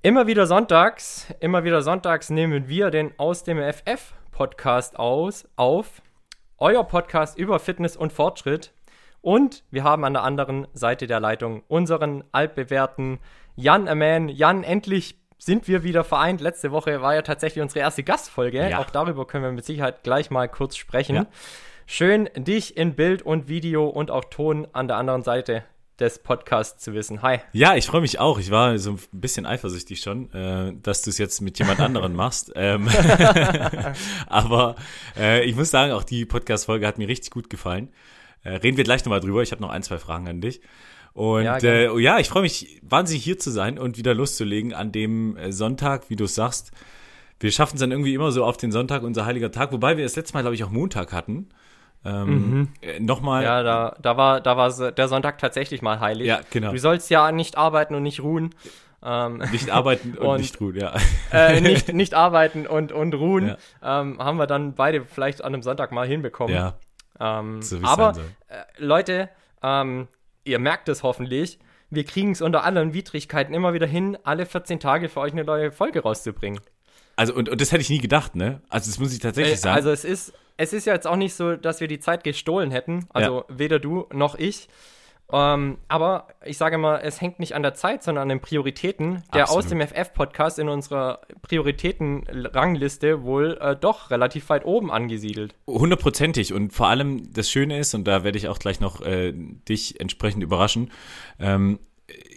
Immer wieder sonntags, immer wieder sonntags nehmen wir den aus dem FF Podcast aus auf. Euer Podcast über Fitness und Fortschritt. Und wir haben an der anderen Seite der Leitung unseren altbewährten Jan Aman. Jan, endlich sind wir wieder vereint. Letzte Woche war ja tatsächlich unsere erste Gastfolge. Ja. Auch darüber können wir mit Sicherheit gleich mal kurz sprechen. Ja. Schön, dich in Bild und Video und auch Ton an der anderen Seite des Podcasts zu wissen. Hi. Ja, ich freue mich auch. Ich war so ein bisschen eifersüchtig schon, äh, dass du es jetzt mit jemand anderen machst. Ähm, aber äh, ich muss sagen, auch die Podcast-Folge hat mir richtig gut gefallen. Äh, reden wir gleich nochmal drüber. Ich habe noch ein, zwei Fragen an dich. Und ja, äh, ja ich freue mich wahnsinnig hier zu sein und wieder loszulegen an dem äh, Sonntag, wie du sagst. Wir schaffen es dann irgendwie immer so auf den Sonntag, unser heiliger Tag, wobei wir das letzte Mal, glaube ich, auch Montag hatten. Ähm, mhm. Äh, Nochmal. Ja, da, da, war, da war der Sonntag tatsächlich mal heilig. Ja, genau. Du sollst ja nicht arbeiten und nicht ruhen. Ähm, nicht arbeiten und, und, nicht ruhen, ja. Äh, nicht, nicht arbeiten und, und ruhen. Ja. Ähm, haben wir dann beide vielleicht an einem Sonntag mal hinbekommen. Ja. Ähm, so aber, äh, Leute, ähm, ihr merkt es hoffentlich, wir kriegen es unter allen Widrigkeiten immer wieder hin, alle 14 Tage für euch eine neue Folge rauszubringen. Also, und, und das hätte ich nie gedacht, ne? Also, das muss ich tatsächlich äh, sagen. Also, es ist, es ist ja jetzt auch nicht so, dass wir die Zeit gestohlen hätten. Also, ja. weder du noch ich. Ähm, aber ich sage mal, es hängt nicht an der Zeit, sondern an den Prioritäten, der Absolut. aus dem FF-Podcast in unserer Prioritätenrangliste wohl äh, doch relativ weit oben angesiedelt. Hundertprozentig. Und vor allem das Schöne ist, und da werde ich auch gleich noch äh, dich entsprechend überraschen, ähm,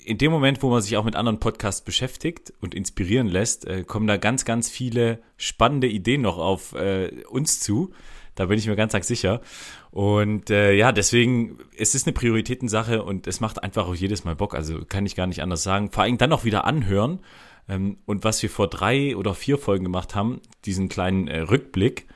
in dem Moment, wo man sich auch mit anderen Podcasts beschäftigt und inspirieren lässt, äh, kommen da ganz, ganz viele spannende Ideen noch auf äh, uns zu. Da bin ich mir ganz, ganz sicher. Und äh, ja, deswegen, es ist eine Prioritätensache und es macht einfach auch jedes Mal Bock. Also kann ich gar nicht anders sagen. Vor allem dann auch wieder anhören. Ähm, und was wir vor drei oder vier Folgen gemacht haben, diesen kleinen äh, Rückblick,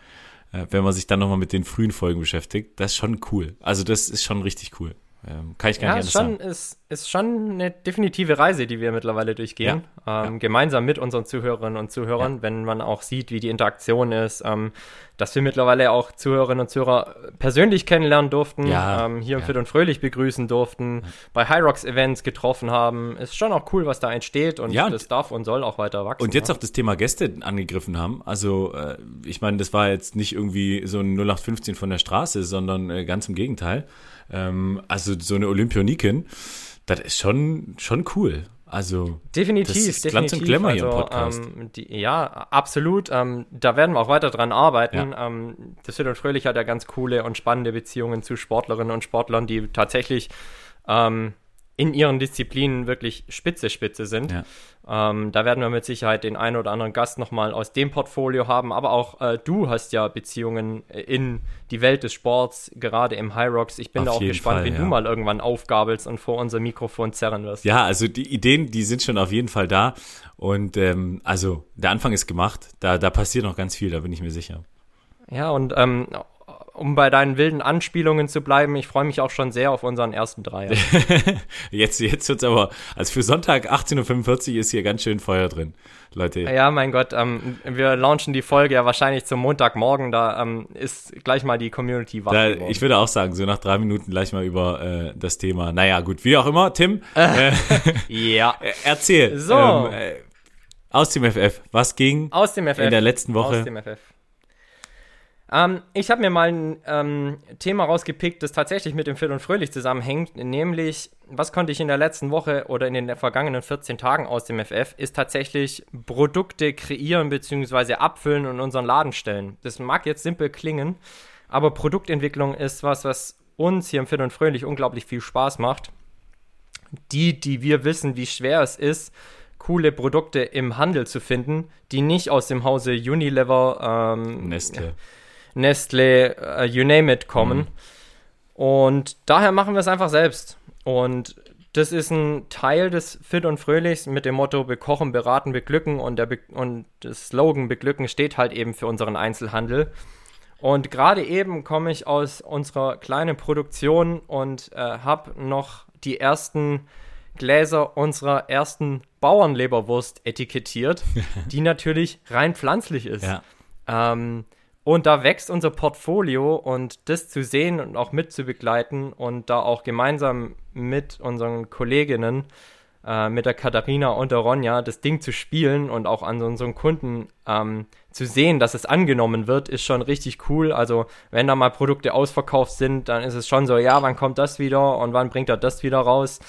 äh, wenn man sich dann nochmal mit den frühen Folgen beschäftigt, das ist schon cool. Also das ist schon richtig cool. Ähm, kann ich gar ja, nicht anders sagen. Ist, ist schon eine definitive Reise, die wir mittlerweile durchgehen. Ja, ähm, ja. Gemeinsam mit unseren Zuhörerinnen und Zuhörern, wenn man auch sieht, wie die Interaktion ist, ähm, dass wir mittlerweile auch Zuhörerinnen und Zuhörer persönlich kennenlernen durften, ähm, hier im Fit und Fröhlich begrüßen durften, bei High Rocks Events getroffen haben. Ist schon auch cool, was da entsteht und ja, das darf und soll auch weiter wachsen. Und jetzt auch das Thema Gäste angegriffen haben. Also, äh, ich meine, das war jetzt nicht irgendwie so ein 0815 von der Straße, sondern äh, ganz im Gegenteil. Ähm, also so eine Olympionikin, das ist schon, schon cool. Also definitiv, das ist definitiv. Glanz und Glamour also, hier im also, Podcast. Ähm, die, ja, absolut. Ähm, da werden wir auch weiter dran arbeiten. Ja. Ähm, das Fit und Fröhlich hat ja ganz coole und spannende Beziehungen zu Sportlerinnen und Sportlern, die tatsächlich ähm, in ihren Disziplinen wirklich spitze, spitze sind. Ja. Ähm, da werden wir mit Sicherheit den einen oder anderen Gast nochmal aus dem Portfolio haben, aber auch äh, du hast ja Beziehungen in die Welt des Sports, gerade im High Rocks. Ich bin auf da auch gespannt, Fall, wenn ja. du mal irgendwann aufgabelst und vor unser Mikrofon zerren wirst. Ja, also die Ideen, die sind schon auf jeden Fall da und ähm, also der Anfang ist gemacht, da, da passiert noch ganz viel, da bin ich mir sicher. Ja, und ähm, um bei deinen wilden Anspielungen zu bleiben, ich freue mich auch schon sehr auf unseren ersten Dreier. jetzt jetzt wird's aber, also für Sonntag 18.45 Uhr ist hier ganz schön Feuer drin, Leute. Ja, mein Gott, ähm, wir launchen die Folge ja wahrscheinlich zum Montagmorgen, da ähm, ist gleich mal die Community wach da, Ich würde auch sagen, so nach drei Minuten gleich mal über äh, das Thema. Naja, gut, wie auch immer, Tim. Äh, ja. erzähl. So. Ähm, äh, Aus dem FF. Was ging Aus dem FF. in der letzten Woche? Aus dem FF. Ähm, ich habe mir mal ein ähm, Thema rausgepickt, das tatsächlich mit dem Fit und Fröhlich zusammenhängt, nämlich, was konnte ich in der letzten Woche oder in den vergangenen 14 Tagen aus dem FF, ist tatsächlich Produkte kreieren bzw. abfüllen und unseren Laden stellen. Das mag jetzt simpel klingen, aber Produktentwicklung ist was, was uns hier im Fit und Fröhlich unglaublich viel Spaß macht. Die, die wir wissen, wie schwer es ist, coole Produkte im Handel zu finden, die nicht aus dem Hause Unilever, ähm, Nestle. Nestle, äh, you name it, kommen. Mhm. Und daher machen wir es einfach selbst. Und das ist ein Teil des Fit und Fröhlichs mit dem Motto bekochen, beraten, beglücken und, der Be und das Slogan beglücken steht halt eben für unseren Einzelhandel. Und gerade eben komme ich aus unserer kleinen Produktion und äh, habe noch die ersten Gläser unserer ersten Bauernleberwurst etikettiert, die natürlich rein pflanzlich ist. Ja. Ähm, und da wächst unser Portfolio und das zu sehen und auch mitzubegleiten und da auch gemeinsam mit unseren Kolleginnen, äh, mit der Katharina und der Ronja, das Ding zu spielen und auch an unseren Kunden ähm, zu sehen, dass es angenommen wird, ist schon richtig cool. Also wenn da mal Produkte ausverkauft sind, dann ist es schon so, ja, wann kommt das wieder und wann bringt er das wieder raus?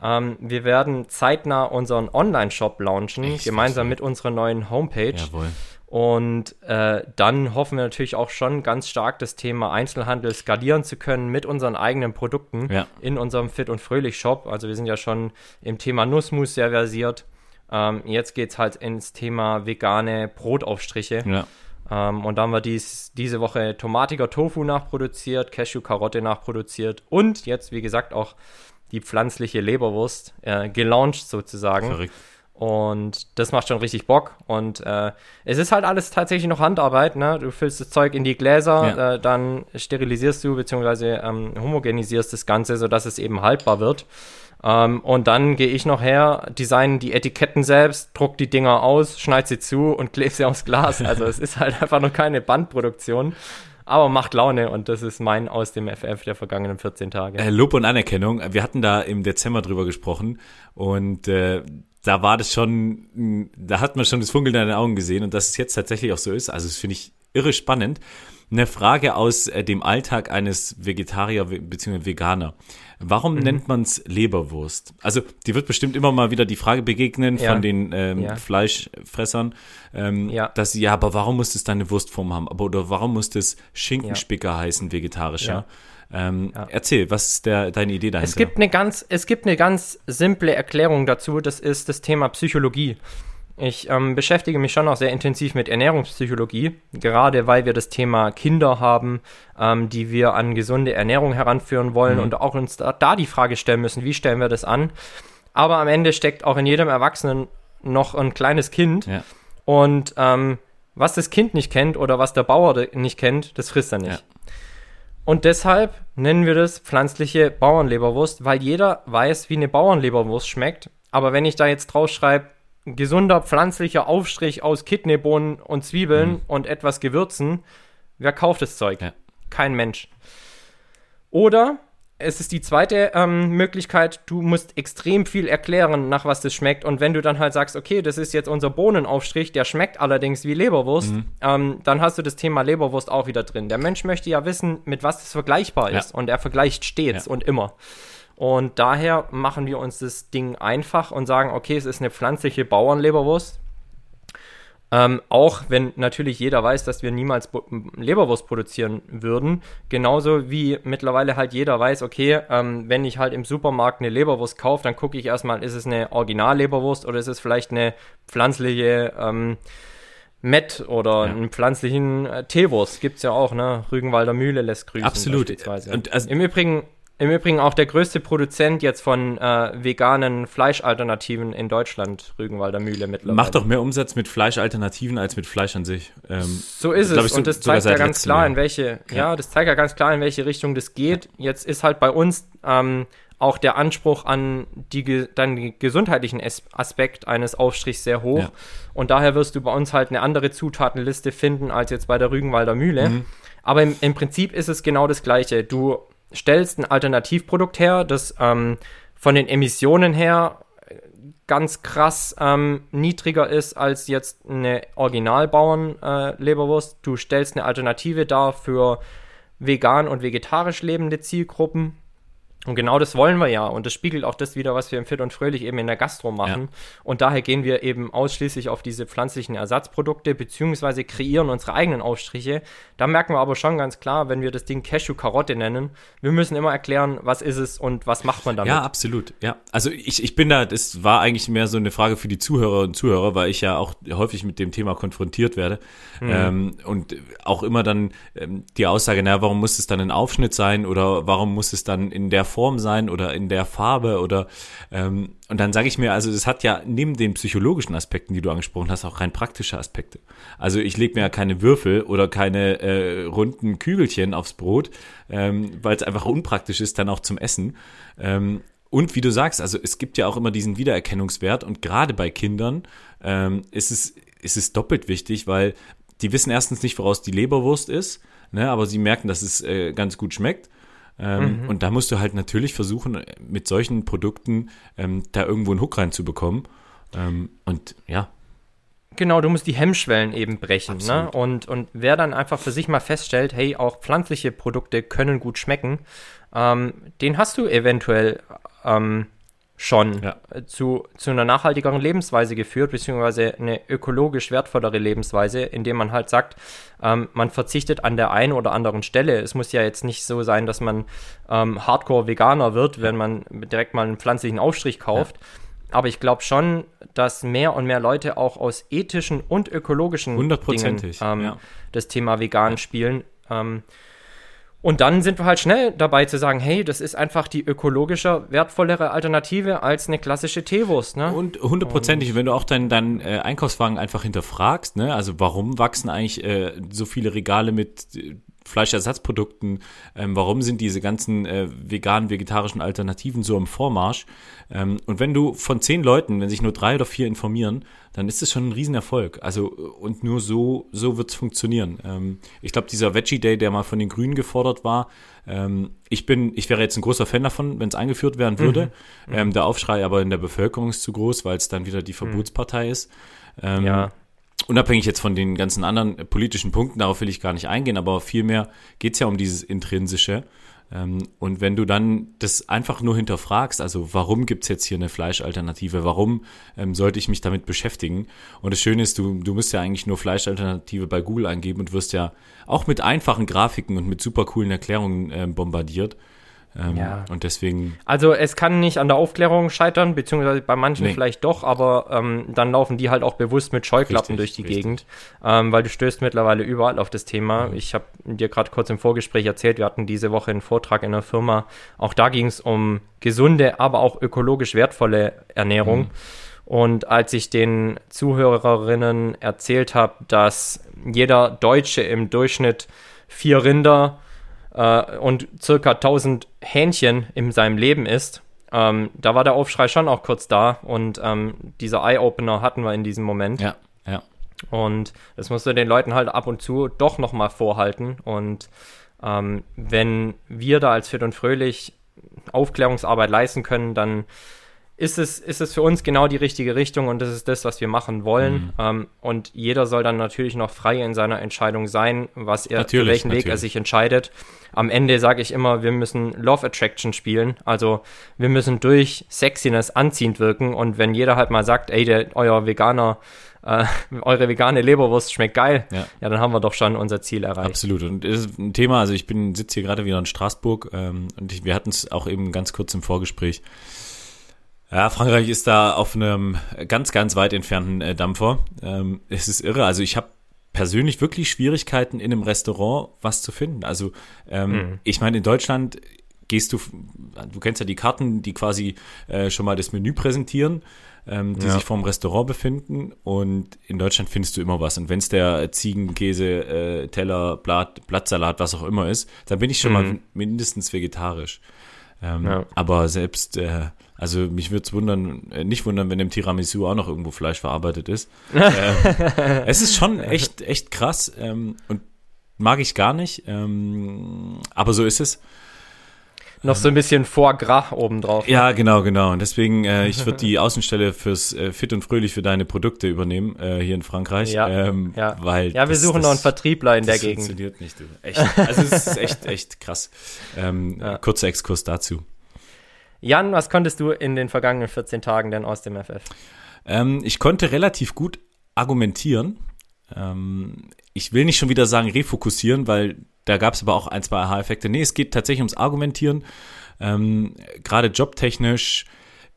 Ähm, wir werden zeitnah unseren Online-Shop launchen, Echt? gemeinsam mit unserer neuen Homepage. Jawohl. Und äh, dann hoffen wir natürlich auch schon ganz stark das Thema Einzelhandel skalieren zu können mit unseren eigenen Produkten ja. in unserem Fit und Fröhlich Shop. Also wir sind ja schon im Thema Nussmus sehr versiert. Ähm, jetzt geht es halt ins Thema vegane Brotaufstriche. Ja. Ähm, und da haben wir dies, diese Woche tomatiger Tofu nachproduziert, Cashew-Karotte nachproduziert und jetzt, wie gesagt, auch die pflanzliche Leberwurst äh, gelauncht sozusagen. Verrückt. Und das macht schon richtig Bock. Und äh, es ist halt alles tatsächlich noch Handarbeit. Ne? Du füllst das Zeug in die Gläser, ja. äh, dann sterilisierst du bzw. Ähm, homogenisierst das Ganze, sodass es eben haltbar wird. Ähm, und dann gehe ich noch her, design die Etiketten selbst, druck die Dinger aus, schneid sie zu und klebe sie aufs Glas. Also es ist halt einfach noch keine Bandproduktion, aber macht Laune und das ist mein aus dem FF der vergangenen 14 Tage. Äh, Lob und Anerkennung. Wir hatten da im Dezember drüber gesprochen und äh, da war das schon, da hat man schon das Funkeln in den Augen gesehen und dass es jetzt tatsächlich auch so ist. Also das finde ich irre spannend. Eine Frage aus äh, dem Alltag eines Vegetarier bzw. Veganer. Warum mhm. nennt man es Leberwurst? Also, die wird bestimmt immer mal wieder die Frage begegnen ja. von den ähm, ja. Fleischfressern, ähm, ja. dass sie, ja, aber warum muss es dann eine Wurstform haben? Aber oder warum muss das Schinkenspicker heißen, vegetarischer? Ähm, erzähl, was ist der, deine Idee dahinter? Es gibt, eine ganz, es gibt eine ganz simple Erklärung dazu, das ist das Thema Psychologie. Ich ähm, beschäftige mich schon auch sehr intensiv mit Ernährungspsychologie, gerade weil wir das Thema Kinder haben, ähm, die wir an gesunde Ernährung heranführen wollen mhm. und auch uns da, da, die Frage stellen müssen, wie stellen wir das an. Aber am Ende steckt auch in jedem Erwachsenen noch ein kleines Kind. Ja. Und ähm, was das Kind nicht kennt oder was der Bauer nicht kennt, das frisst er nicht. Ja. Und deshalb nennen wir das pflanzliche Bauernleberwurst, weil jeder weiß, wie eine Bauernleberwurst schmeckt. Aber wenn ich da jetzt drauf schreibe, gesunder pflanzlicher Aufstrich aus Kidneybohnen und Zwiebeln mhm. und etwas Gewürzen. Wer kauft das Zeug? Ja. Kein Mensch. Oder es ist die zweite ähm, Möglichkeit, du musst extrem viel erklären, nach was das schmeckt. Und wenn du dann halt sagst, okay, das ist jetzt unser Bohnenaufstrich, der schmeckt allerdings wie Leberwurst, mhm. ähm, dann hast du das Thema Leberwurst auch wieder drin. Der Mensch möchte ja wissen, mit was das vergleichbar ist. Ja. Und er vergleicht stets ja. und immer. Und daher machen wir uns das Ding einfach und sagen, okay, es ist eine pflanzliche Bauernleberwurst. Ähm, auch wenn natürlich jeder weiß, dass wir niemals Leberwurst produzieren würden. Genauso wie mittlerweile halt jeder weiß, okay, ähm, wenn ich halt im Supermarkt eine Leberwurst kaufe, dann gucke ich erstmal, ist es eine Original-Leberwurst oder ist es vielleicht eine pflanzliche ähm, Met oder ja. einen pflanzlichen äh, Teewurst. Gibt es ja auch, ne? Rügenwalder Mühle lässt grüßen. Absolut. Und also, Im Übrigen im Übrigen auch der größte Produzent jetzt von äh, veganen Fleischalternativen in Deutschland, Rügenwalder Mühle mittlerweile. Macht doch mehr Umsatz mit Fleischalternativen als mit Fleisch an sich. Ähm, so ist es. und das zeigt ja ganz klar, in welche, ja. ja. das zeigt ja ganz klar, in welche Richtung das geht. Jetzt ist halt bei uns ähm, auch der Anspruch an die, den gesundheitlichen Aspekt eines Aufstrichs sehr hoch. Ja. Und daher wirst du bei uns halt eine andere Zutatenliste finden als jetzt bei der Rügenwalder Mühle. Mhm. Aber im, im Prinzip ist es genau das Gleiche. Du stellst ein Alternativprodukt her, das ähm, von den Emissionen her ganz krass ähm, niedriger ist als jetzt eine Originalbauern-Leberwurst. Äh, du stellst eine Alternative dar für vegan und vegetarisch lebende Zielgruppen. Und genau das wollen wir ja. Und das spiegelt auch das wieder, was wir im Fit und Fröhlich eben in der Gastro machen. Ja. Und daher gehen wir eben ausschließlich auf diese pflanzlichen Ersatzprodukte, beziehungsweise kreieren unsere eigenen Aufstriche. Da merken wir aber schon ganz klar, wenn wir das Ding Cashew-Karotte nennen, wir müssen immer erklären, was ist es und was macht man damit. Ja, absolut. Ja. Also ich, ich bin da, das war eigentlich mehr so eine Frage für die Zuhörer und Zuhörer, weil ich ja auch häufig mit dem Thema konfrontiert werde. Mhm. Ähm, und auch immer dann ähm, die Aussage, naja, warum muss es dann ein Aufschnitt sein oder warum muss es dann in der Form sein oder in der Farbe oder ähm, und dann sage ich mir, also das hat ja neben den psychologischen Aspekten, die du angesprochen hast, auch rein praktische Aspekte. Also ich lege mir ja keine Würfel oder keine äh, runden Kügelchen aufs Brot, ähm, weil es einfach unpraktisch ist, dann auch zum Essen. Ähm, und wie du sagst, also es gibt ja auch immer diesen Wiedererkennungswert und gerade bei Kindern ähm, ist, es, ist es doppelt wichtig, weil die wissen erstens nicht, woraus die Leberwurst ist, ne, aber sie merken, dass es äh, ganz gut schmeckt. Ähm, mhm. Und da musst du halt natürlich versuchen, mit solchen Produkten ähm, da irgendwo einen Hook reinzubekommen. Ähm, und ja. Genau, du musst die Hemmschwellen eben brechen. Ne? Und, und wer dann einfach für sich mal feststellt, hey, auch pflanzliche Produkte können gut schmecken, ähm, den hast du eventuell ähm, schon ja. zu, zu einer nachhaltigeren Lebensweise geführt, beziehungsweise eine ökologisch wertvollere Lebensweise, indem man halt sagt, ähm, man verzichtet an der einen oder anderen Stelle. Es muss ja jetzt nicht so sein, dass man ähm, Hardcore-Veganer wird, wenn man direkt mal einen pflanzlichen Aufstrich kauft. Ja. Aber ich glaube schon, dass mehr und mehr Leute auch aus ethischen und ökologischen Dingen ähm, ja. das Thema vegan spielen. Ähm, und dann sind wir halt schnell dabei zu sagen, hey, das ist einfach die ökologischer, wertvollere Alternative als eine klassische Teewurst. Ne? Und hundertprozentig, wenn du auch deinen dein, äh, Einkaufswagen einfach hinterfragst, ne? also warum wachsen eigentlich äh, so viele Regale mit äh, Fleischersatzprodukten, ähm, warum sind diese ganzen äh, veganen, vegetarischen Alternativen so im Vormarsch? Ähm, und wenn du von zehn Leuten, wenn sich nur drei oder vier informieren, dann ist es schon ein Riesenerfolg. Also, und nur so, so wird es funktionieren. Ähm, ich glaube, dieser Veggie Day, der mal von den Grünen gefordert war, ähm, ich bin, ich wäre jetzt ein großer Fan davon, wenn es eingeführt werden würde. Mhm. Ähm, der Aufschrei aber in der Bevölkerung ist zu groß, weil es dann wieder die mhm. Verbotspartei mhm. ist. Ähm, ja unabhängig jetzt von den ganzen anderen politischen Punkten, darauf will ich gar nicht eingehen, aber vielmehr geht es ja um dieses Intrinsische. Ähm, und wenn du dann das einfach nur hinterfragst, also warum gibt's jetzt hier eine Fleischalternative, warum ähm, sollte ich mich damit beschäftigen? Und das Schöne ist, du, du musst ja eigentlich nur Fleischalternative bei Google eingeben und wirst ja auch mit einfachen Grafiken und mit super coolen Erklärungen äh, bombardiert. Ähm, ja. Und deswegen. Also es kann nicht an der Aufklärung scheitern, beziehungsweise bei manchen nee. vielleicht doch, aber ähm, dann laufen die halt auch bewusst mit Scheuklappen richtig, durch die richtig. Gegend, ähm, weil du stößt mittlerweile überall auf das Thema. Mhm. Ich habe dir gerade kurz im Vorgespräch erzählt, wir hatten diese Woche einen Vortrag in der Firma. Auch da ging es um gesunde, aber auch ökologisch wertvolle Ernährung. Mhm. Und als ich den Zuhörerinnen erzählt habe, dass jeder Deutsche im Durchschnitt vier Rinder äh, und circa 1000 Hähnchen in seinem Leben isst, ähm, da war der Aufschrei schon auch kurz da und ähm, dieser Eye-Opener hatten wir in diesem Moment. Ja, ja. Und das musst du den Leuten halt ab und zu doch nochmal vorhalten. Und ähm, wenn wir da als Fit und Fröhlich Aufklärungsarbeit leisten können, dann ist es, ist es für uns genau die richtige Richtung und das ist das, was wir machen wollen. Mhm. Ähm, und jeder soll dann natürlich noch frei in seiner Entscheidung sein, was er, natürlich, für welchen natürlich. Weg er sich entscheidet. Am Ende sage ich immer, wir müssen Love Attraction spielen. Also wir müssen durch Sexiness anziehend wirken. Und wenn jeder halt mal sagt, ey, der, euer Veganer, äh, eure vegane Leberwurst schmeckt geil, ja. ja. dann haben wir doch schon unser Ziel erreicht. Absolut. Und das ist ein Thema, also ich bin, sitze hier gerade wieder in Straßburg ähm, und ich, wir hatten es auch eben ganz kurz im Vorgespräch. Ja, Frankreich ist da auf einem ganz, ganz weit entfernten äh, Dampfer. Ähm, es ist irre. Also ich habe persönlich wirklich Schwierigkeiten in einem Restaurant was zu finden. Also ähm, mhm. ich meine, in Deutschland gehst du, du kennst ja die Karten, die quasi äh, schon mal das Menü präsentieren, ähm, die ja. sich vorm Restaurant befinden. Und in Deutschland findest du immer was. Und wenn es der Ziegenkäse, äh, Teller, Blatt, Blattsalat, was auch immer ist, dann bin ich schon mhm. mal mindestens vegetarisch. Ähm, ja. Aber selbst äh, also mich würde es wundern, äh, nicht wundern, wenn im Tiramisu auch noch irgendwo Fleisch verarbeitet ist. äh, es ist schon echt, echt krass ähm, und mag ich gar nicht, ähm, aber so ist es. noch so ein bisschen Foie Gras obendrauf. Ja, genau, genau. Und deswegen, äh, ich würde die Außenstelle fürs äh, Fit und Fröhlich für deine Produkte übernehmen, äh, hier in Frankreich. Ja, ähm, ja. Weil ja, wir das, suchen das, noch einen Vertriebler in der das Gegend. funktioniert nicht. Du. Echt. Also es ist echt, echt krass. Ähm, Ja. Kurzer Exkurs dazu. Jan, was konntest du in den vergangenen 14 Tagen denn aus dem FF? Ähm, ich konnte relativ gut argumentieren. Ähm, ich will nicht schon wieder sagen refokussieren, weil da gab es aber auch ein, zwei Aha-Effekte. Nee, es geht tatsächlich ums Argumentieren. Ähm, Gerade jobtechnisch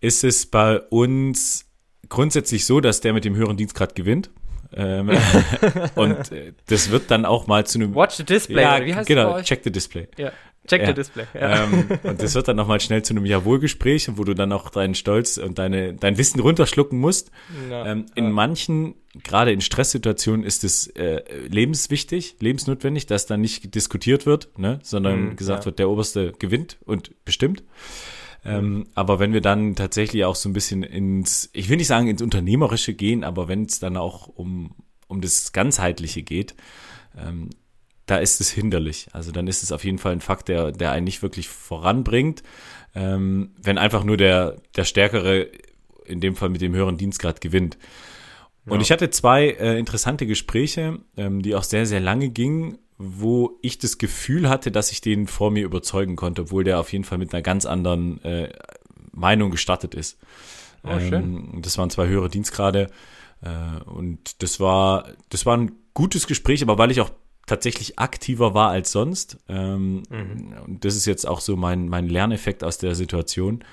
ist es bei uns grundsätzlich so, dass der mit dem höheren Dienstgrad gewinnt. Ähm, und äh, das wird dann auch mal zu einem Watch the Display, ja, wie heißt genau, bei euch? check the display. Ja. Check Ja. the Display. Ja. Ähm, und das wird dann nochmal schnell zu einem Jawohl-Gespräch, wo du dann auch deinen Stolz und deine, dein Wissen runterschlucken musst. Ja. Ähm, in manchen, gerade in Stresssituationen, ist es äh, lebenswichtig, lebensnotwendig, dass dann nicht diskutiert wird, ne, sondern Mhm, gesagt wird, der Oberste gewinnt und bestimmt. Ähm, aber wenn wir dann tatsächlich auch so ein bisschen ins, ich will nicht sagen ins Unternehmerische gehen, aber wenn es dann auch um, um das Ganzheitliche geht, ähm, da ist es hinderlich. Also dann ist es auf jeden Fall ein Fakt, der, der einen nicht wirklich voranbringt. Ähm, wenn einfach nur der, der Stärkere, in dem Fall mit dem höheren Dienstgrad, gewinnt. Und Ja. ich hatte zwei äh, interessante Gespräche, ähm, die auch sehr, sehr lange gingen, wo ich das Gefühl hatte, dass ich den vor mir überzeugen konnte, obwohl der auf jeden Fall mit einer ganz anderen äh, Meinung gestartet ist. Oh. Ähm, das waren zwei höhere Dienstgrade. Äh, und das war, das war ein gutes Gespräch, aber weil ich auch tatsächlich aktiver war als sonst. Ähm, Mhm. Und das ist jetzt auch so mein, mein Lerneffekt aus der Situation,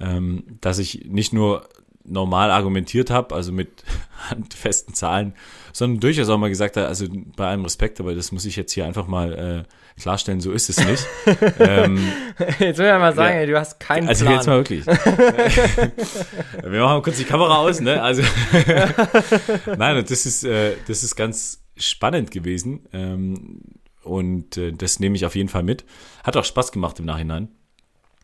ähm, dass ich nicht nur normal argumentiert habe, also mit handfesten Zahlen, sondern durchaus auch mal gesagt habe, also bei allem Respekt, aber das muss ich jetzt hier einfach mal äh, klarstellen, so ist es nicht. ähm, Jetzt will ich mal sagen, Ja. du hast keinen also Plan. jetzt mal wirklich. Wir machen kurz die Kamera aus, ne? Also nein, das ist äh, das ist ganz spannend gewesen ähm, und äh, das nehme ich auf jeden Fall mit. Hat auch Spaß gemacht im Nachhinein.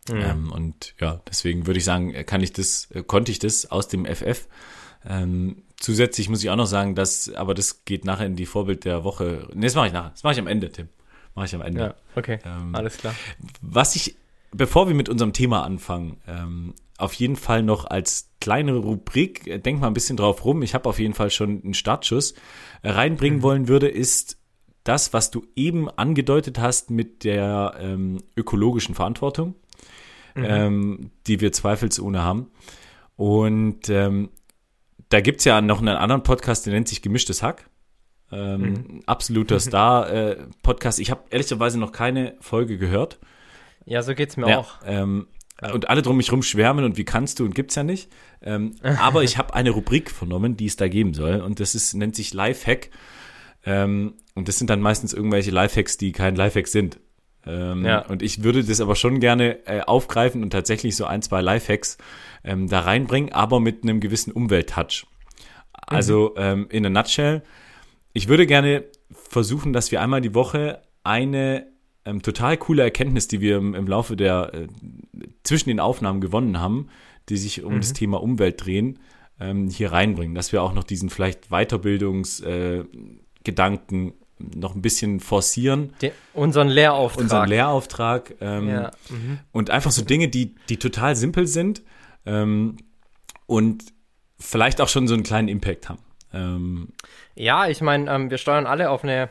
Mhm. Ähm, und ja, deswegen würde ich sagen, kann ich das, äh, konnte ich das aus dem FF. Ähm, zusätzlich muss ich auch noch sagen, dass, aber das geht nachher in die Vorbild der Woche. Ne, das mache ich nachher. Das mache ich am Ende, Tim. Mache ich am Ende. Ja, okay. Ähm, Alles klar. was ich, bevor wir mit unserem Thema anfangen, ähm, auf jeden Fall noch als kleine Rubrik, äh, denk mal ein bisschen drauf rum, ich habe auf jeden Fall schon einen Startschuss, äh, reinbringen wollen würde, ist das, was du eben angedeutet hast mit der ähm, ökologischen Verantwortung, ähm, die wir zweifelsohne haben. Und ähm, da gibt's ja noch einen anderen Podcast, der nennt sich Gemischtes Hack. Ähm, Absoluter Star-Podcast. ich habe ehrlicherweise noch keine Folge gehört. Ja, so geht's mir Ja, auch. ähm. Und alle drum mich rum schwärmen und wie kannst du und gibt's ja nicht. Ähm, aber ich habe eine Rubrik vernommen, die es da geben soll. Und das ist, nennt sich Lifehack. Ähm, und das sind dann meistens irgendwelche Lifehacks, die kein Lifehack sind. Ähm, Ja. Und ich würde das aber schon gerne äh, aufgreifen und tatsächlich so ein, zwei Lifehacks ähm, da reinbringen, aber mit einem gewissen Umwelttouch. Also ähm, in a nutshell, ich würde gerne versuchen, dass wir einmal die Woche eine ähm, total coole Erkenntnis, die wir im, im Laufe der äh, zwischen den Aufnahmen gewonnen haben, die sich um das Thema Umwelt drehen, ähm, hier reinbringen, dass wir auch noch diesen vielleicht Weiterbildungsgedanken äh, noch ein bisschen forcieren, Den, unseren Lehrauftrag. unseren Lehrauftrag ähm, Ja. Mhm. und einfach so Dinge, die, die total simpel sind ähm, und vielleicht auch schon so einen kleinen Impact haben. Ähm, Ja, ich meine, ähm, wir steuern alle auf eine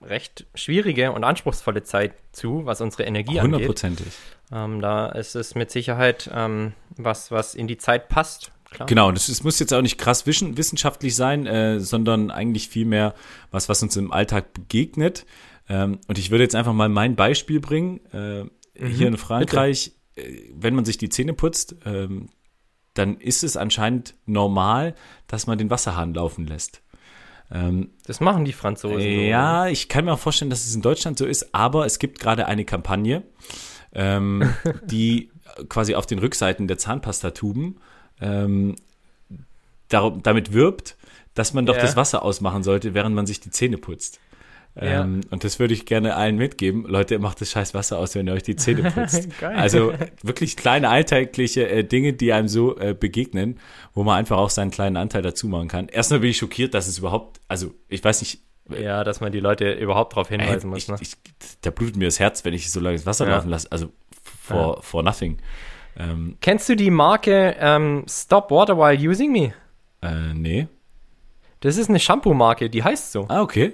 recht schwierige und anspruchsvolle Zeit zu, was unsere Energie angeht. hundertprozentig. Ähm, da ist es mit Sicherheit ähm, was, was in die Zeit passt. Klar. Genau, das ist, muss jetzt auch nicht krass wissenschaftlich sein, äh, sondern eigentlich vielmehr was, was uns im Alltag begegnet. Ähm, und ich würde jetzt einfach mal mein Beispiel bringen. Äh, hier in Frankreich, äh, wenn man sich die Zähne putzt, ähm, dann ist es anscheinend normal, dass man den Wasserhahn laufen lässt. Ähm, Das machen die Franzosen. so. ja, ich kann mir auch vorstellen, dass es in Deutschland so ist, aber es gibt gerade eine Kampagne, ähm, die quasi auf den Rückseiten der Zahnpastatuben ähm, darum, damit wirbt, dass man doch Ja. das Wasser ausmachen sollte, während man sich die Zähne putzt. Ja. Ähm, und das würde ich gerne allen mitgeben. Leute, macht das scheiß Wasser aus, wenn ihr euch die Zähne putzt. Also wirklich kleine alltägliche äh, Dinge, die einem so äh, begegnen, wo man einfach auch seinen kleinen Anteil dazu machen kann. Erstmal bin ich schockiert, dass es überhaupt, also ich weiß nicht, ja, dass man die Leute überhaupt darauf hinweisen Ey, muss. Ne? ich, da blutet mir das Herz, wenn ich so lange das Wasser Ja. laufen lasse. Also for, ja. for nothing. Ähm, Kennst du die Marke ähm, Stop Water While Using Me? Äh, nee. Das ist eine Shampoo-Marke, die heißt so. Ah, okay.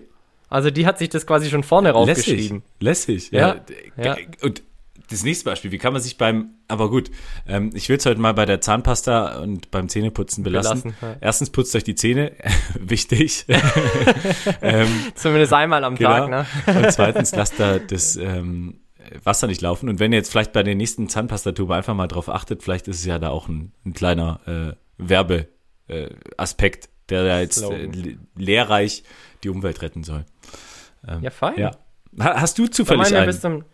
Also die hat sich das quasi schon vorne raufgeschrieben. Lässig, lässig. Ja. ja. Und das nächste Beispiel, wie kann man sich beim, aber gut, ähm, ich will es heute mal bei der Zahnpasta und beim Zähneputzen belassen. belassen ja. Erstens putzt euch die Zähne, wichtig. ähm, Zumindest einmal am genau. Tag, ne? und zweitens lasst da das ähm, Wasser nicht laufen. Und wenn ihr jetzt vielleicht bei der nächsten Zahnpastatube einfach mal drauf achtet, vielleicht ist es ja da auch ein, ein kleiner äh, Werbeaspekt, äh, der da jetzt äh, lehrreich die Umwelt retten soll. Ähm, ja, fein. Ja. Hast du zufällig einen? Bis zum,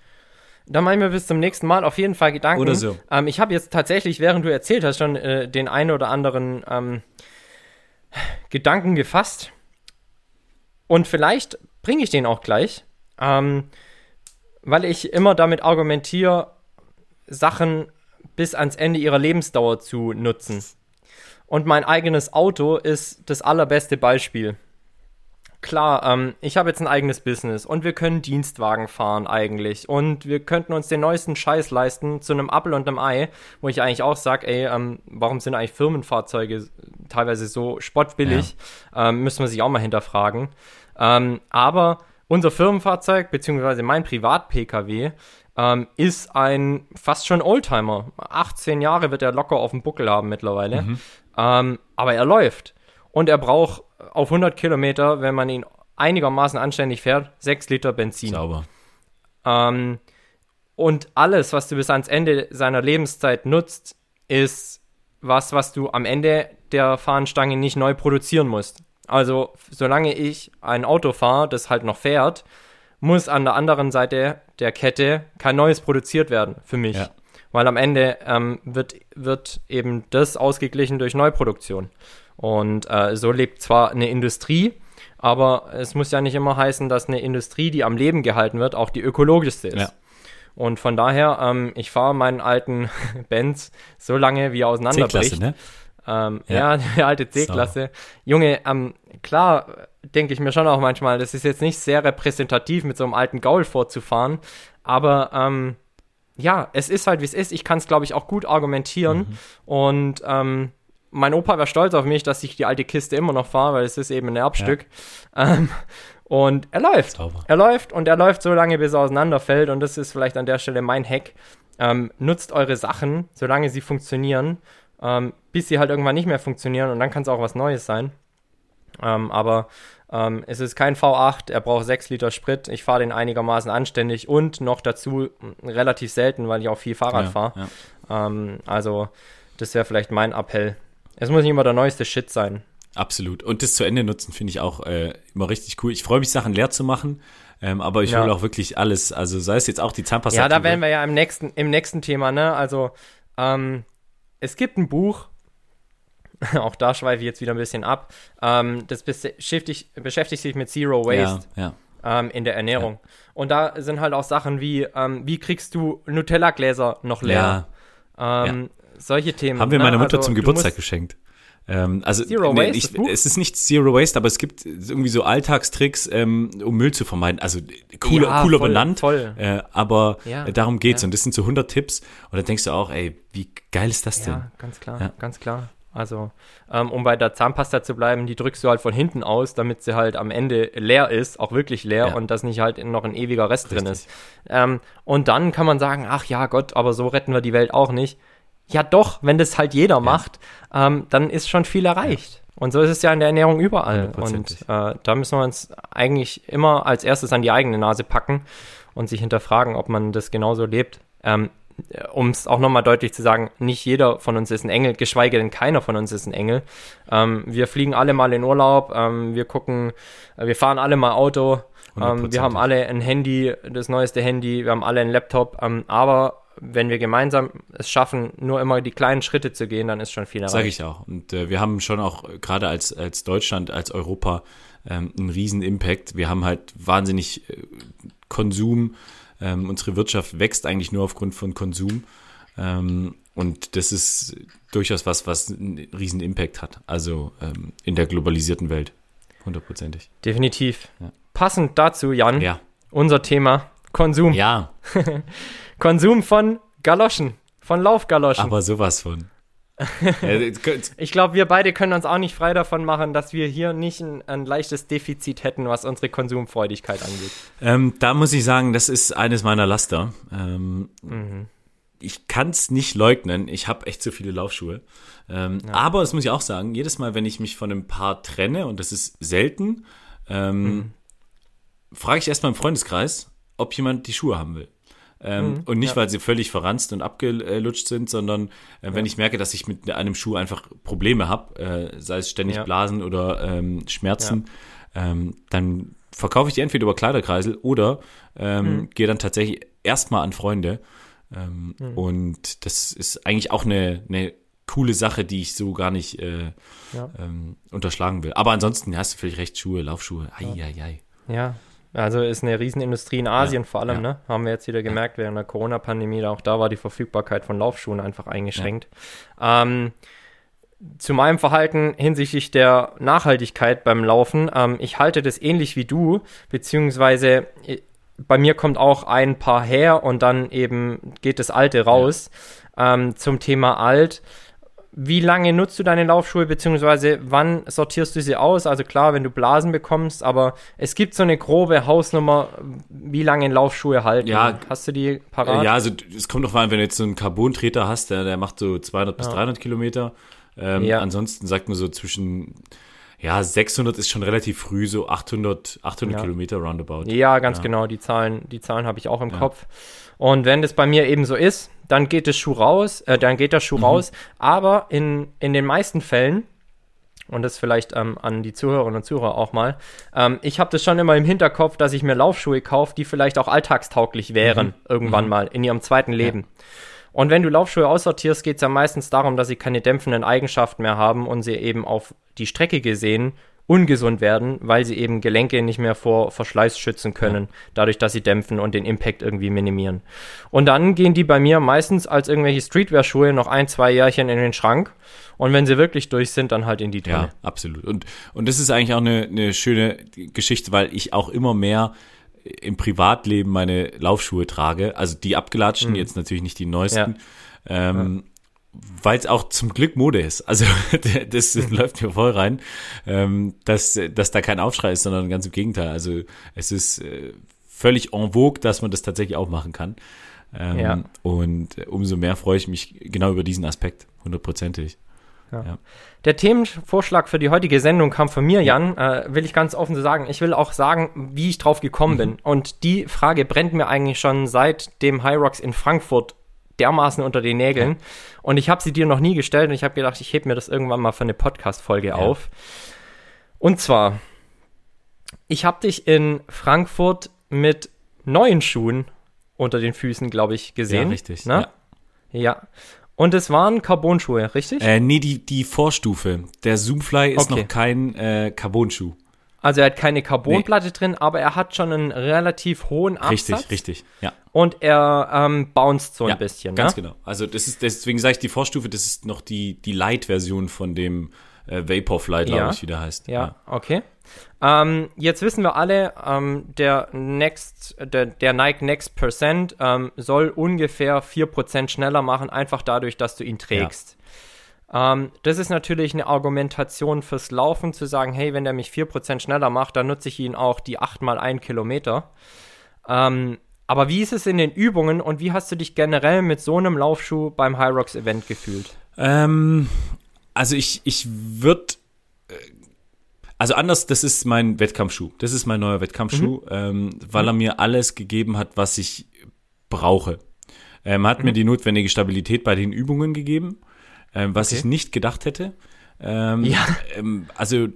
da machen wir bis zum nächsten Mal auf jeden Fall Gedanken. Oder so. Ähm, ich habe jetzt tatsächlich, während du erzählt hast, schon äh, den einen oder anderen ähm, Gedanken gefasst. Und vielleicht bringe ich den auch gleich, ähm, weil ich immer damit argumentiere, Sachen bis ans Ende ihrer Lebensdauer zu nutzen. Und mein eigenes Auto ist das allerbeste Beispiel klar, ähm, ich habe jetzt ein eigenes Business und wir können Dienstwagen fahren eigentlich und wir könnten uns den neuesten Scheiß leisten zu einem Apple und einem Ei, wo ich eigentlich auch sage, ey, ähm, warum sind eigentlich Firmenfahrzeuge teilweise so spottbillig? Ja. Ähm, müssen wir sich auch mal hinterfragen. Ähm, aber unser Firmenfahrzeug, beziehungsweise mein Privat-Pkw, ähm, ist ein fast schon Oldtimer. 18 Jahre wird er locker auf dem Buckel haben mittlerweile. Mhm. Ähm, aber er läuft. Und er braucht auf 100 Kilometer, wenn man ihn einigermaßen anständig fährt, 6 Liter Benzin. Sauber. Ähm, und alles, was du bis ans Ende seiner Lebenszeit nutzt, ist was, was du am Ende der Fahnenstange nicht neu produzieren musst. Also, solange ich ein Auto fahre, das halt noch fährt, muss an der anderen Seite der Kette kein neues produziert werden für mich. Ja. Weil am Ende ähm, wird, wird eben das ausgeglichen durch Neuproduktion. Und äh, so lebt zwar eine Industrie, aber es muss ja nicht immer heißen, dass eine Industrie, die am Leben gehalten wird, auch die ökologischste ist. Ja. Und von daher, ähm, ich fahre meinen alten Benz so lange, wie er auseinanderbricht. Ne? Ähm, ja. ja, die alte C-Klasse. So. Junge, ähm, klar denke ich mir schon auch manchmal, das ist jetzt nicht sehr repräsentativ, mit so einem alten Gaul vorzufahren, aber ähm, ja, es ist halt, wie es ist. Ich kann es, glaube ich, auch gut argumentieren. Mhm. Und ähm, mein Opa war stolz auf mich, dass ich die alte Kiste immer noch fahre, weil es ist eben ein Erbstück. Ja. Ähm, und er läuft. Sauber. Er läuft und er läuft so lange, bis er auseinanderfällt. Und das ist vielleicht an der Stelle mein Hack. Ähm, nutzt eure Sachen, solange sie funktionieren, ähm, bis sie halt irgendwann nicht mehr funktionieren. Und dann kann es auch was Neues sein. Ähm, aber ähm, es ist kein V8, er braucht 6 Liter Sprit. Ich fahre den einigermaßen anständig und noch dazu relativ selten, weil ich auch viel Fahrrad ja, fahre. Ja. Ähm, also, das wäre vielleicht mein Appell. Es muss nicht immer der neueste Shit sein. Absolut. Und das zu Ende nutzen finde ich auch äh, immer richtig cool. Ich freue mich, Sachen leer zu machen. Ähm, aber ich ja. will auch wirklich alles, also sei es jetzt auch die Zahnpasta. Ja, da werden wir ja im nächsten, im nächsten Thema, ne? Also, ähm, es gibt ein Buch, auch da schweife ich jetzt wieder ein bisschen ab, ähm, das beschäftigt, beschäftigt sich mit Zero Waste ja, ja. Ähm, in der Ernährung. Und da sind halt auch Sachen wie, ähm, wie kriegst du Nutella-Gläser noch leer? Ähm, solche Themen. Haben wir ne? meiner Mutter also, zum Geburtstag geschenkt. Ähm, also Zero nee, Waste, ich, es ist nicht Zero Waste, aber es gibt irgendwie so Alltagstricks, ähm, um Müll zu vermeiden. Also cooler, ja, cooler voll, benannt, voll. Äh, aber ja, darum geht's. Ja. Und das sind so 100 Tipps. Und da denkst du auch, ey, wie geil ist das denn? Ja, ganz klar, ganz klar. Also, ähm, um bei der Zahnpasta zu bleiben, die drückst du halt von hinten aus, damit sie halt am Ende leer ist, auch wirklich leer ja. und dass nicht halt noch ein ewiger Rest Richtig. drin ist. Ähm, und dann kann man sagen, ach ja Gott, aber so retten wir die Welt auch nicht ja doch, wenn das halt jeder ja. macht, ähm, dann ist schon viel erreicht. Ja. Und so ist es ja in der Ernährung überall. Und äh, da müssen wir uns eigentlich immer als erstes an die eigene Nase packen und sich hinterfragen, ob man das genauso lebt. Ähm, um es auch nochmal deutlich zu sagen, nicht jeder von uns ist ein Engel, geschweige denn keiner von uns ist ein Engel. Ähm, wir fliegen alle mal in Urlaub, ähm, wir gucken, äh, wir fahren alle mal Auto, ähm, wir haben alle ein Handy, das neueste Handy, wir haben alle einen Laptop, ähm, aber wenn wir gemeinsam es schaffen, nur immer die kleinen Schritte zu gehen, dann ist schon viel erreicht. Sage ich auch. Und äh, wir haben schon auch gerade als, als Deutschland, als Europa ähm, einen riesen Impact. Wir haben halt wahnsinnig äh, Konsum. Ähm, unsere Wirtschaft wächst eigentlich nur aufgrund von Konsum. Ähm, und das ist durchaus was, was einen riesen Impact hat. Also ähm, in der globalisierten Welt. Hundertprozentig. Definitiv. Ja. Passend dazu, Jan, ja. unser Thema Konsum. Ja. Konsum von Galoschen. Von Laufgaloschen. Aber sowas von. ich glaube, wir beide können uns auch nicht frei davon machen, dass wir hier nicht ein, ein leichtes Defizit hätten, was unsere Konsumfreudigkeit angeht. Ähm, da muss ich sagen, das ist eines meiner Laster. Ähm, mhm. Ich kann es nicht leugnen. Ich habe echt zu viele Laufschuhe. Ähm, ja. Aber das muss ich auch sagen, jedes Mal, wenn ich mich von einem Paar trenne, und das ist selten, ähm, mhm. frage ich erstmal im Freundeskreis, ob jemand die Schuhe haben will. Ähm, mhm, und nicht, ja. weil sie völlig verranzt und abgelutscht sind, sondern äh, wenn ja. ich merke, dass ich mit einem Schuh einfach Probleme habe, äh, sei es ständig ja. Blasen oder ähm, Schmerzen, ähm, dann verkaufe ich die entweder über Kleiderkreisel oder ähm, mhm. gehe dann tatsächlich erstmal an Freunde. Ähm, mhm. Und das ist eigentlich auch eine, eine coole Sache, die ich so gar nicht äh, ähm, unterschlagen will. Aber ansonsten hast du völlig recht, Schuhe, Laufschuhe, ei, ei, ei. Ja, also ist eine Riesenindustrie in Asien ja, vor allem, ja. ne? Haben wir jetzt wieder gemerkt während der Corona-Pandemie. Auch da war die Verfügbarkeit von Laufschuhen einfach eingeschränkt. Ja. Ähm, zu meinem Verhalten hinsichtlich der Nachhaltigkeit beim Laufen. Ähm, ich halte das ähnlich wie du, beziehungsweise äh, bei mir kommt auch ein Paar her und dann eben geht das alte raus. Ähm, zum Thema alt wie lange nutzt du deine Laufschuhe, beziehungsweise wann sortierst du sie aus? Also klar, wenn du Blasen bekommst, aber es gibt so eine grobe Hausnummer, wie lange Laufschuhe halten. Ja, hast du die parat? Ja, also es kommt doch mal, wenn du jetzt so einen Carbon-Treter hast, der, der macht so 200 bis 300 Kilometer. Ähm, ja. Ansonsten sagt man so zwischen ja, 600 ist schon relativ früh, so 800, 800 ja. Kilometer roundabout. Ja, ganz ja. genau. Die Zahlen, die Zahlen habe ich auch im ja. Kopf. Und wenn das bei mir eben so ist, dann geht der Schuh raus, äh, dann geht der Schuh mhm. raus. Aber in, in den meisten Fällen, und das vielleicht ähm, an die Zuhörerinnen und Zuhörer auch mal, ähm, ich habe das schon immer im Hinterkopf, dass ich mir Laufschuhe kaufe, die vielleicht auch alltagstauglich wären, mhm. irgendwann mhm. mal in ihrem zweiten Leben. Und wenn du Laufschuhe aussortierst, geht es ja meistens darum, dass sie keine dämpfenden Eigenschaften mehr haben und sie eben auf die Strecke gesehen ungesund werden, weil sie eben Gelenke nicht mehr vor Verschleiß schützen können, dadurch, dass sie dämpfen und den Impact irgendwie minimieren. Und dann gehen die bei mir meistens als irgendwelche Streetwear-Schuhe noch ein, zwei Jährchen in den Schrank. Und wenn sie wirklich durch sind, dann halt in die Tonne. Ja, absolut. Und, und das ist eigentlich auch eine, eine schöne Geschichte, weil ich auch immer mehr im Privatleben meine Laufschuhe trage. Also die abgelatschten, mhm. jetzt natürlich nicht die neuesten. Ja. Ähm, weil es auch zum Glück Mode ist. Also das, mhm. läuft mir voll rein, ähm, dass, dass da kein Aufschrei ist, sondern ganz im Gegenteil. Also es ist äh, völlig en vogue, dass man das tatsächlich auch machen kann. Ähm, ja. Und umso mehr freue ich mich genau über diesen Aspekt, hundertprozentig. Ja. Ja. Der Themenvorschlag für die heutige Sendung kam von mir, Jan, äh, will ich ganz offen sagen. Ich will auch sagen, wie ich drauf gekommen mhm. bin. Und die Frage brennt mir eigentlich schon seit dem High Rocks in Frankfurt dermaßen unter den Nägeln. Ja. Und ich habe sie dir noch nie gestellt und ich habe gedacht, ich hebe mir das irgendwann mal für eine Podcast-Folge auf. Und zwar, ich habe dich in Frankfurt mit neuen Schuhen unter den Füßen, glaube ich, gesehen. Ja, richtig. Ne? Ja. ja. Und es waren Carbon-Schuhe, richtig? Äh, nee, die, die Vorstufe. Der Zoomfly ist okay. noch kein äh, Carbon-Schuh. Also er hat keine Carbonplatte nee. drin, aber er hat schon einen relativ hohen Absatz. Richtig, richtig, ja. Und er ähm, bounced so ein bisschen. Ganz ne? genau. Also das ist, deswegen sage ich die Vorstufe, das ist noch die, die Light-Version von dem äh, Vaporfly, glaube ja. ich, wie der heißt. Ja, ja. okay. Ähm, jetzt wissen wir alle, ähm, der Next, der, der, Nike Next Percent ähm, soll ungefähr 4% schneller machen, einfach dadurch, dass du ihn trägst. Ja. Ähm, das ist natürlich eine Argumentation fürs Laufen, zu sagen, hey, wenn der mich 4% schneller macht, dann nutze ich ihn auch die 8 mal 1 Kilometer. Ähm, aber wie ist es in den Übungen und wie hast du dich generell mit so einem Laufschuh beim High Rocks Event gefühlt? Ähm, also ich, ich würde äh, also anders, das ist mein Wettkampfschuh. Das ist mein neuer Wettkampfschuh, mhm. ähm, weil er mir alles gegeben hat, was ich brauche. Ähm, hat mhm. mir die notwendige Stabilität bei den Übungen gegeben ähm, was okay. ich nicht gedacht hätte. Ähm, ja. Ähm, also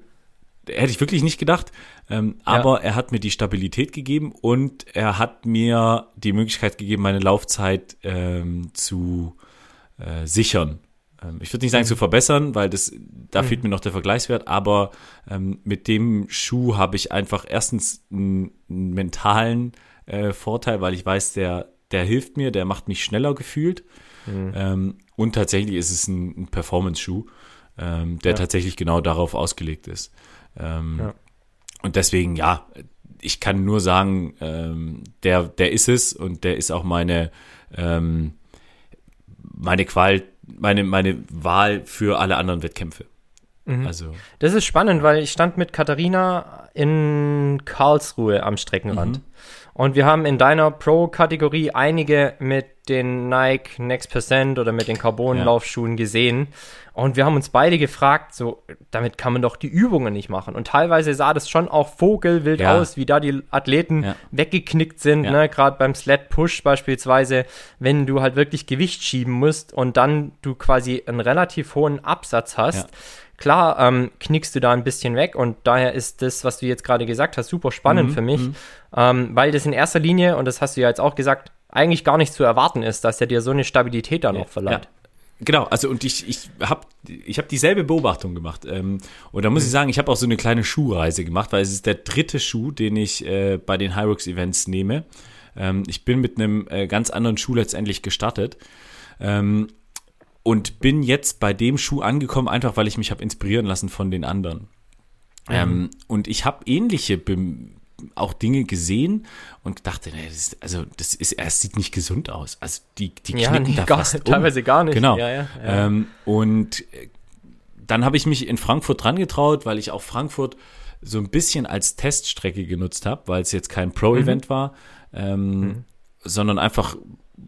hätte ich wirklich nicht gedacht. Ähm, ja. Aber er hat mir die Stabilität gegeben und er hat mir die Möglichkeit gegeben, meine Laufzeit ähm, zu äh, sichern. Ähm, ich würde nicht sagen mhm. zu verbessern, weil das da mhm. fehlt mir noch der Vergleichswert, aber ähm, mit dem Schuh habe ich einfach erstens einen, einen mentalen äh, Vorteil, weil ich weiß, der, der hilft mir, der macht mich schneller gefühlt. Mhm. Ähm, und tatsächlich ist es ein, ein Performance-Schuh, ähm, der ja. tatsächlich genau darauf ausgelegt ist. Ähm, ja. Und deswegen, ja, ich kann nur sagen, ähm, der, der ist es und der ist auch meine, meine Qual, meine, meine Wahl für alle anderen Wettkämpfe. Mhm. Also. Das ist spannend, weil ich stand mit Katharina in Karlsruhe am Streckenrand. Mhm. Und wir haben in deiner Pro-Kategorie einige mit den Nike Next Percent oder mit den Carbon-Laufschuhen ja. gesehen. Und wir haben uns beide gefragt, so, damit kann man doch die Übungen nicht machen. Und teilweise sah das schon auch vogelwild ja. aus, wie da die Athleten ja. weggeknickt sind, ne? gerade beim Sled Push beispielsweise, wenn du halt wirklich Gewicht schieben musst und dann du quasi einen relativ hohen Absatz hast. Klar, ähm, knickst du da ein bisschen weg und daher ist das, was du jetzt gerade gesagt hast, super spannend mhm, für mich, mhm. ähm, weil das in erster Linie, und das hast du ja jetzt auch gesagt, eigentlich gar nicht zu erwarten ist, dass er dir so eine Stabilität dann auch verleiht. Ja. Genau, also und ich, ich habe ich hab dieselbe Beobachtung gemacht. Ähm, und da muss mhm. ich sagen, ich habe auch so eine kleine Schuhreise gemacht, weil es ist der dritte Schuh, den ich äh, bei den Hyrox Events nehme. Ähm, ich bin mit einem äh, ganz anderen Schuh letztendlich gestartet. Ähm, und bin jetzt bei dem Schuh angekommen, einfach weil ich mich habe inspirieren lassen von den anderen. Mhm. Ähm, und ich habe ähnliche Be auch Dinge gesehen und dachte, nee, das ist, also das ist, es sieht nicht gesund aus. Also die, die knicken ja, nee, da gar, fast um. teilweise gar nicht. Genau. Ja, ja, ähm, und äh, dann habe ich mich in Frankfurt dran getraut, weil ich auch Frankfurt so ein bisschen als Teststrecke genutzt habe, weil es jetzt kein Pro-Event mhm. war, ähm, mhm. sondern einfach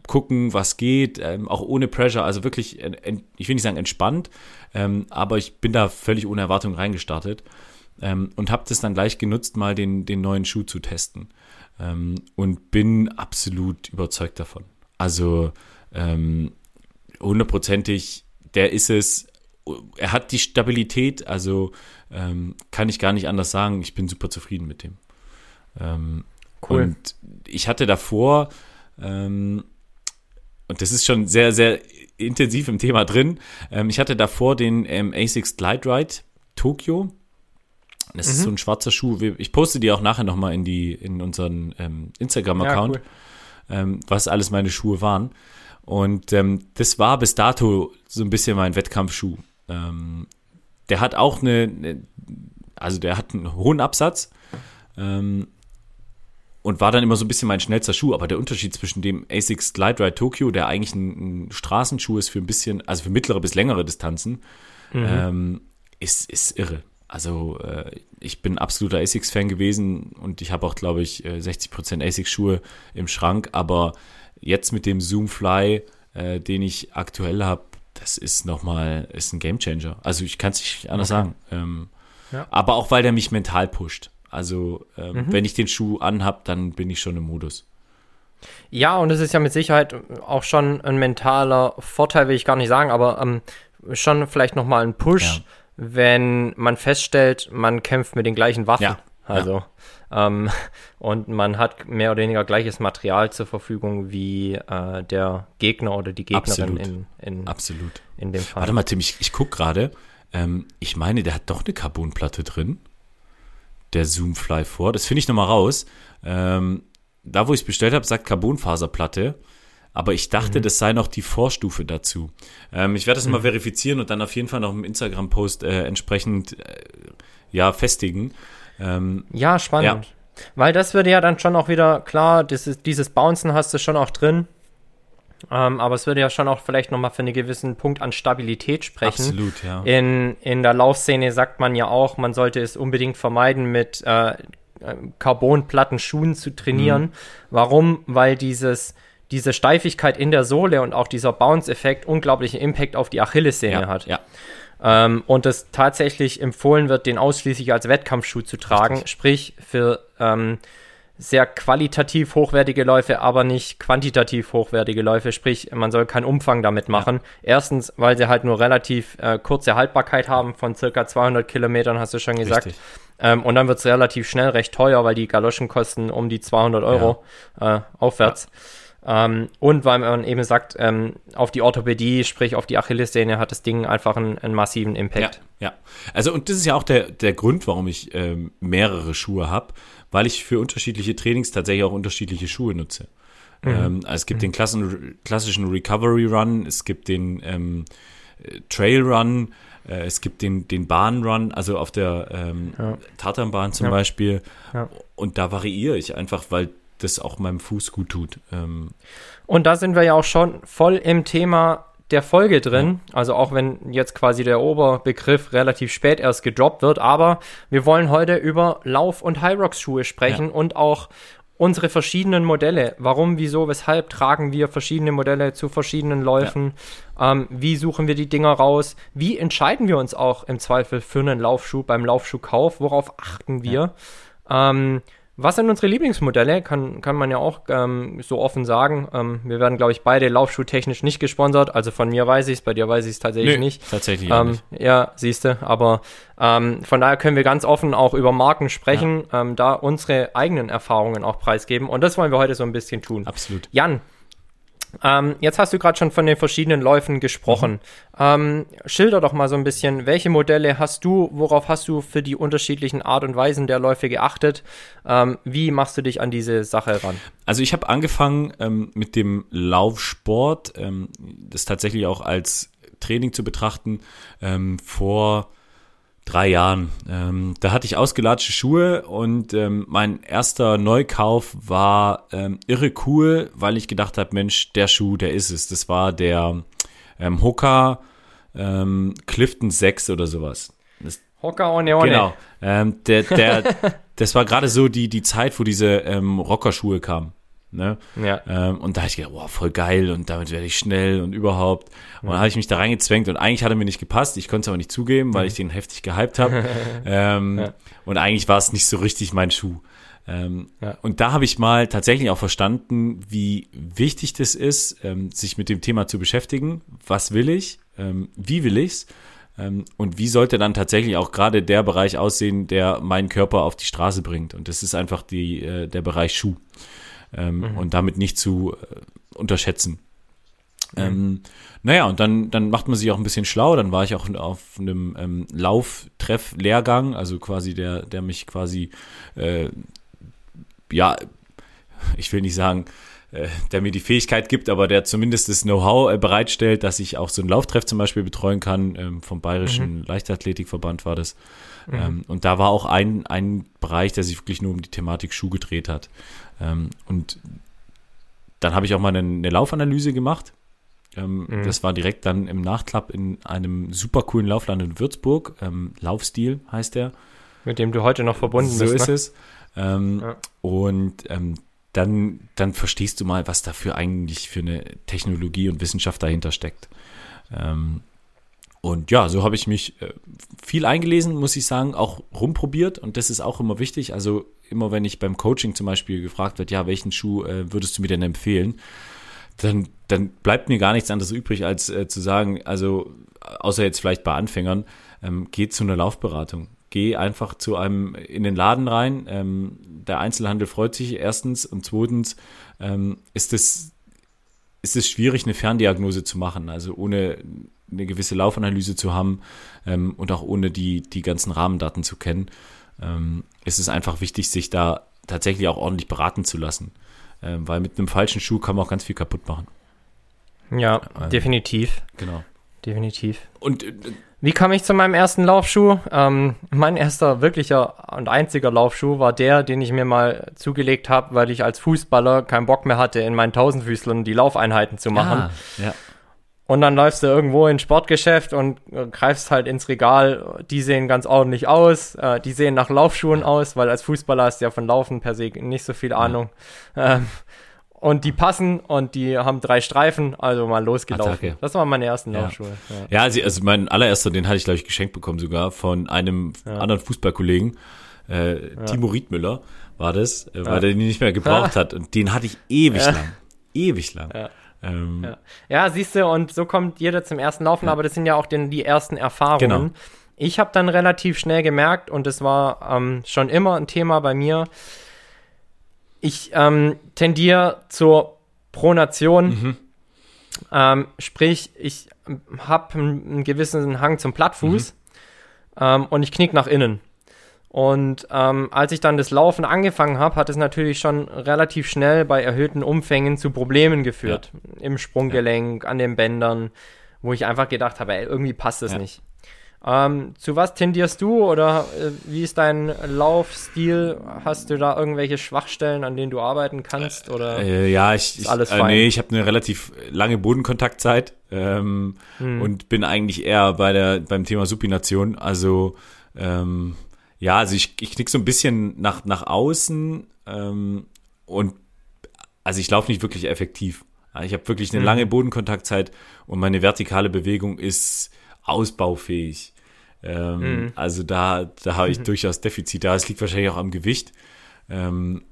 gucken, was geht, ähm, auch ohne Pressure, also wirklich, ich will nicht sagen entspannt, ähm, aber ich bin da völlig ohne Erwartung reingestartet ähm, und habe das dann gleich genutzt, mal den, den neuen Schuh zu testen ähm, und bin absolut überzeugt davon. Also ähm, hundertprozentig, der ist es, er hat die Stabilität, also ähm, kann ich gar nicht anders sagen, ich bin super zufrieden mit dem. cool. Und ich hatte davor, ähm, und das ist schon sehr, sehr intensiv im Thema drin. Ähm, ich hatte davor den ähm, ASICS Glide Ride Tokyo. Das mhm. ist so ein schwarzer Schuh. Ich poste die auch nachher nochmal in die, in unseren ähm, Instagram-Account, ja, cool. ähm, was alles meine Schuhe waren. Und ähm, das war bis dato so ein bisschen mein Wettkampfschuh. Ähm, der hat auch eine, also der hat einen hohen Absatz. Ähm, und war dann immer so ein bisschen mein schnellster Schuh. Aber der Unterschied zwischen dem ASICS Glide Ride Tokyo, der eigentlich ein, ein Straßenschuh ist für ein bisschen, also für mittlere bis längere Distanzen, mhm. ähm, ist, ist irre. Also äh, ich bin absoluter ASICS-Fan gewesen und ich habe auch, glaube ich, 60% äh, ASICS-Schuhe im Schrank. Aber jetzt mit dem Zoomfly, äh, den ich aktuell habe, das ist nochmal, ist ein Gamechanger. Also ich kann es nicht anders okay. sagen. Ähm, ja. Aber auch, weil der mich mental pusht. Also ähm, mhm. wenn ich den Schuh anhab, dann bin ich schon im Modus. Ja, und es ist ja mit Sicherheit auch schon ein mentaler Vorteil, will ich gar nicht sagen, aber ähm, schon vielleicht nochmal ein Push, ja. wenn man feststellt, man kämpft mit den gleichen Waffen. Ja. Also, ja. Ähm, und man hat mehr oder weniger gleiches Material zur Verfügung wie äh, der Gegner oder die Gegnerin Absolut. in, in, Absolut. in dem Fall. Warte mal, Tim, ich, ich gucke gerade. Ähm, ich meine, der hat doch eine Carbonplatte drin der Zoomfly vor. Das finde ich nochmal raus. Ähm, da, wo ich es bestellt habe, sagt Carbonfaserplatte. Aber ich dachte, mhm. das sei noch die Vorstufe dazu. Ähm, ich werde das mhm. mal verifizieren und dann auf jeden Fall noch im Instagram-Post äh, entsprechend äh, ja, festigen. Ähm, ja, spannend. Ja. Weil das würde ja dann schon auch wieder, klar, dieses, dieses Bouncen hast du schon auch drin. Ähm, aber es würde ja schon auch vielleicht nochmal für einen gewissen Punkt an Stabilität sprechen. Absolut, ja. In, in der Laufszene sagt man ja auch, man sollte es unbedingt vermeiden, mit äh, Carbonplatten Schuhen zu trainieren. Mhm. Warum? Weil dieses, diese Steifigkeit in der Sohle und auch dieser Bounce-Effekt unglaublichen Impact auf die Achillessehne ja, hat. Ja. Ähm, und es tatsächlich empfohlen wird, den ausschließlich als Wettkampfschuh zu tragen, Richtig. sprich für ähm, sehr qualitativ hochwertige Läufe, aber nicht quantitativ hochwertige Läufe. Sprich, man soll keinen Umfang damit machen. Ja. Erstens, weil sie halt nur relativ äh, kurze Haltbarkeit haben von circa 200 Kilometern, hast du schon gesagt. Ähm, und dann wird es relativ schnell recht teuer, weil die Galoschen kosten um die 200 Euro ja. äh, aufwärts. Ja. Ähm, und weil man eben sagt, ähm, auf die Orthopädie, sprich auf die Achillessehne, hat das Ding einfach einen, einen massiven Impact. Ja, ja, also und das ist ja auch der, der Grund, warum ich ähm, mehrere Schuhe habe weil ich für unterschiedliche Trainings tatsächlich auch unterschiedliche Schuhe nutze. Mhm. Ähm, also es gibt mhm. den klassen, klassischen Recovery Run, es gibt den ähm, Trail Run, äh, es gibt den, den Bahn Run, also auf der ähm, ja. Tatanbahn zum ja. Beispiel. Ja. Und da variiere ich einfach, weil das auch meinem Fuß gut tut. Ähm, und da sind wir ja auch schon voll im Thema der Folge drin. Also auch wenn jetzt quasi der Oberbegriff relativ spät erst gedroppt wird. Aber wir wollen heute über Lauf- und Hyrox-Schuhe sprechen ja. und auch unsere verschiedenen Modelle. Warum, wieso, weshalb tragen wir verschiedene Modelle zu verschiedenen Läufen? Ja. Ähm, wie suchen wir die Dinger raus? Wie entscheiden wir uns auch im Zweifel für einen Laufschuh beim Laufschuhkauf? Worauf achten wir? Ja. Ähm, was sind unsere Lieblingsmodelle? Kann, kann man ja auch ähm, so offen sagen. Ähm, wir werden, glaube ich, beide laufschuhtechnisch nicht gesponsert. Also von mir weiß ich es, bei dir weiß ich es tatsächlich Nö, nicht. Tatsächlich ähm, nicht. Ja, siehst du. Aber ähm, von daher können wir ganz offen auch über Marken sprechen, ja. Ähm, da unsere eigenen Erfahrungen auch preisgeben. Und das wollen wir heute so ein bisschen tun. Absolut. Jan, ähm, jetzt hast du gerade schon von den verschiedenen Läufen gesprochen. Mhm. Ähm, schilder doch mal so ein bisschen, welche Modelle hast du, worauf hast du für die unterschiedlichen Art und Weisen der Läufe geachtet? Ähm, wie machst du dich an diese Sache ran? Also ich habe angefangen ähm, mit dem Laufsport, ähm, das tatsächlich auch als Training zu betrachten, ähm, vor drei Jahren. Ähm, da hatte ich ausgelatschte Schuhe und ähm, mein erster Neukauf war ähm, irre cool, weil ich gedacht habe, Mensch, der Schuh, der ist es. Das war der ähm, Hoka ähm, Clifton 6 oder sowas. Das, Hoka ohne ohne. Genau. Ähm, der, der, das war gerade so die, die Zeit, wo diese ähm, Rockerschuhe kamen. Ne? Ja. Ähm, und da habe ich gedacht, wow, voll geil und damit werde ich schnell und überhaupt. Und dann habe ich mich da reingezwängt und eigentlich hat er mir nicht gepasst. Ich konnte es aber nicht zugeben, weil mhm. ich den heftig gehypt habe. ähm, ja. Und eigentlich war es nicht so richtig mein Schuh. Ähm, ja. Und da habe ich mal tatsächlich auch verstanden, wie wichtig das ist, ähm, sich mit dem Thema zu beschäftigen. Was will ich? Ähm, wie will ich's? Ähm, und wie sollte dann tatsächlich auch gerade der Bereich aussehen, der meinen Körper auf die Straße bringt? Und das ist einfach die, äh, der Bereich Schuh ähm, mhm. und damit nicht zu äh, unterschätzen. Mhm. Ähm, naja, und dann, dann macht man sich auch ein bisschen schlau. Dann war ich auch auf einem ähm, Lauftreff-Lehrgang, also quasi der, der mich quasi, äh, ja, ich will nicht sagen, äh, der mir die Fähigkeit gibt, aber der zumindest das Know-how äh, bereitstellt, dass ich auch so einen Lauftreff zum Beispiel betreuen kann. Ähm, vom Bayerischen mhm. Leichtathletikverband war das. Mhm. Ähm, und da war auch ein, ein Bereich, der sich wirklich nur um die Thematik Schuh gedreht hat. Ähm, und dann habe ich auch mal eine, eine Laufanalyse gemacht. Ähm, mhm. Das war direkt dann im Nachklapp in einem super coolen Laufland in Würzburg. Ähm, Laufstil heißt der. Mit dem du heute noch verbunden so bist. So ist ne? es. Ähm, ja. Und ähm, dann, dann verstehst du mal, was da für eigentlich für eine Technologie und Wissenschaft dahinter steckt. Ähm, und ja, so habe ich mich äh, viel eingelesen, muss ich sagen, auch rumprobiert und das ist auch immer wichtig. Also immer wenn ich beim Coaching zum Beispiel gefragt wird, ja, welchen Schuh äh, würdest du mir denn empfehlen? Dann, dann bleibt mir gar nichts anderes übrig, als äh, zu sagen, also außer jetzt vielleicht bei Anfängern, ähm, geh zu einer Laufberatung. Geh einfach zu einem in den Laden rein. Ähm, der Einzelhandel freut sich erstens und zweitens ähm, ist es ist es schwierig, eine Ferndiagnose zu machen. Also ohne eine gewisse Laufanalyse zu haben ähm, und auch ohne die, die ganzen Rahmendaten zu kennen, ähm, ist es einfach wichtig, sich da tatsächlich auch ordentlich beraten zu lassen. Ähm, weil mit einem falschen Schuh kann man auch ganz viel kaputt machen. Ja, ähm, definitiv. Genau. Definitiv. Und äh, wie kam ich zu meinem ersten Laufschuh? Ähm, mein erster wirklicher und einziger Laufschuh war der, den ich mir mal zugelegt habe, weil ich als Fußballer keinen Bock mehr hatte, in meinen Tausendfüßlern die Laufeinheiten zu machen. Ah, ja. Und dann läufst du irgendwo ins Sportgeschäft und äh, greifst halt ins Regal. Die sehen ganz ordentlich aus. Äh, die sehen nach Laufschuhen aus, weil als Fußballer hast du ja von Laufen per se nicht so viel Ahnung. Ja. Ähm, und die passen und die haben drei Streifen, also mal losgelaufen. Attacke. Das waren meine ersten ja. Laufschuhe. Ja, ja also, also, mein allererster, den hatte ich, glaube ich, geschenkt bekommen sogar von einem ja. anderen Fußballkollegen. Äh, Timo Riedmüller war das, äh, weil er den nicht mehr gebraucht hat. Und den hatte ich ewig lang. Ewig lang. Ja. Ähm, ja. ja, siehst du, und so kommt jeder zum ersten Laufen, ja. aber das sind ja auch den, die ersten Erfahrungen. Genau. Ich habe dann relativ schnell gemerkt, und es war ähm, schon immer ein Thema bei mir, ich ähm, tendiere zur Pronation. Mhm. Ähm, sprich, ich habe einen, einen, gewissen Hang zum Plattfuß mhm. ähm, und ich knick nach innen. Und ähm, als ich dann das Laufen angefangen habe, hat es natürlich schon relativ schnell bei erhöhten Umfängen zu Problemen geführt. Ja. Im Sprunggelenk, ja. an den Bändern, wo ich einfach gedacht habe, ey, irgendwie passt das ja. nicht. Ähm, zu was tendierst du oder äh, wie ist dein Laufstil? Hast du da irgendwelche Schwachstellen, an denen du arbeiten kannst? Oder äh, ja, ich, ist alles ich, äh, fein? nee, ich habe eine relativ lange Bodenkontaktzeit ähm, hm. und bin eigentlich eher bei der beim Thema Supination. Also ähm, ja, also ich, ich knick so ein bisschen nach nach außen ähm, und also ich laufe nicht wirklich effektiv. Ich habe wirklich eine hm. lange Bodenkontaktzeit und meine vertikale Bewegung ist ausbaufähig. Ähm, mhm. Also da, da habe ich mhm. durchaus Defizite. Es liegt wahrscheinlich auch am Gewicht. Ähm,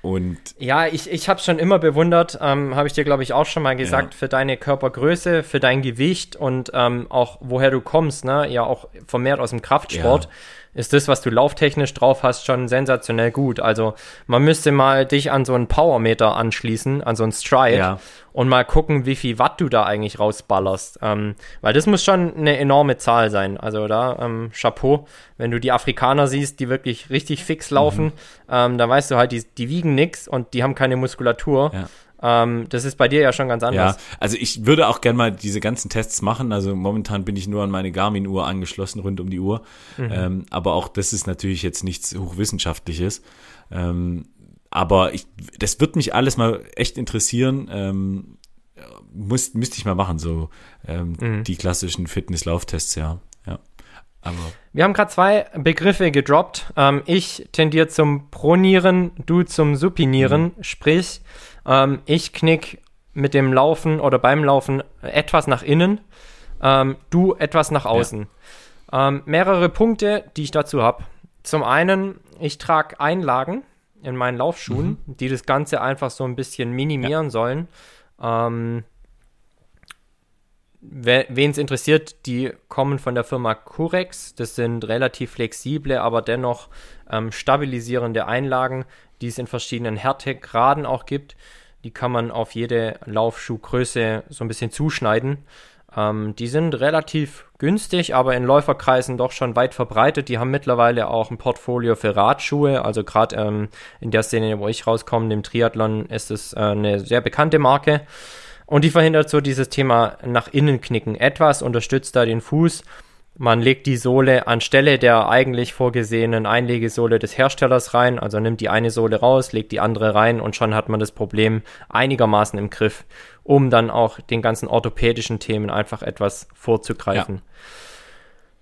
und ja, ich, ich habe schon immer bewundert, ähm, habe ich dir, glaube ich, auch schon mal gesagt, ja. für deine Körpergröße, für dein Gewicht und ähm, auch woher du kommst, ne? Ja, auch vermehrt aus dem Kraftsport. Ja ist das, was du lauftechnisch drauf hast, schon sensationell gut. Also man müsste mal dich an so einen Powermeter anschließen, an so einen Stride ja. und mal gucken, wie viel Watt du da eigentlich rausballerst. Ähm, weil das muss schon eine enorme Zahl sein. Also da, ähm, Chapeau, wenn du die Afrikaner siehst, die wirklich richtig fix laufen, mhm. ähm, da weißt du halt, die, die wiegen nix und die haben keine Muskulatur. Ja. Ähm, das ist bei dir ja schon ganz anders. Ja, also ich würde auch gerne mal diese ganzen Tests machen. Also momentan bin ich nur an meine Garmin-Uhr angeschlossen, rund um die Uhr. Mhm. Ähm, aber auch das ist natürlich jetzt nichts Hochwissenschaftliches. Ähm, aber ich, das wird mich alles mal echt interessieren. Ähm, muss, müsste ich mal machen, so ähm, mhm. die klassischen Fitness-Lauftests, ja. ja. Aber wir haben gerade zwei Begriffe gedroppt. Ähm, ich tendiere zum Pronieren, du zum Supinieren. Mhm. Sprich, ähm, ich knick mit dem Laufen oder beim Laufen etwas nach innen, ähm, du etwas nach außen. Ja. Ähm, mehrere Punkte, die ich dazu habe. Zum einen, ich trage Einlagen in meinen Laufschuhen, mhm. die das Ganze einfach so ein bisschen minimieren ja. sollen. Ähm, Wen es interessiert, die kommen von der Firma Curex. Das sind relativ flexible, aber dennoch ähm, stabilisierende Einlagen, die es in verschiedenen Härtegraden auch gibt. Die kann man auf jede Laufschuhgröße so ein bisschen zuschneiden. Ähm, die sind relativ günstig, aber in Läuferkreisen doch schon weit verbreitet. Die haben mittlerweile auch ein Portfolio für Radschuhe. Also gerade ähm, in der Szene, wo ich rauskomme, dem Triathlon, ist es äh, eine sehr bekannte Marke. Und die verhindert so dieses Thema nach innen knicken. Etwas unterstützt da den Fuß man legt die Sohle anstelle der eigentlich vorgesehenen Einlegesohle des Herstellers rein, also nimmt die eine Sohle raus, legt die andere rein und schon hat man das Problem einigermaßen im Griff, um dann auch den ganzen orthopädischen Themen einfach etwas vorzugreifen. Ja.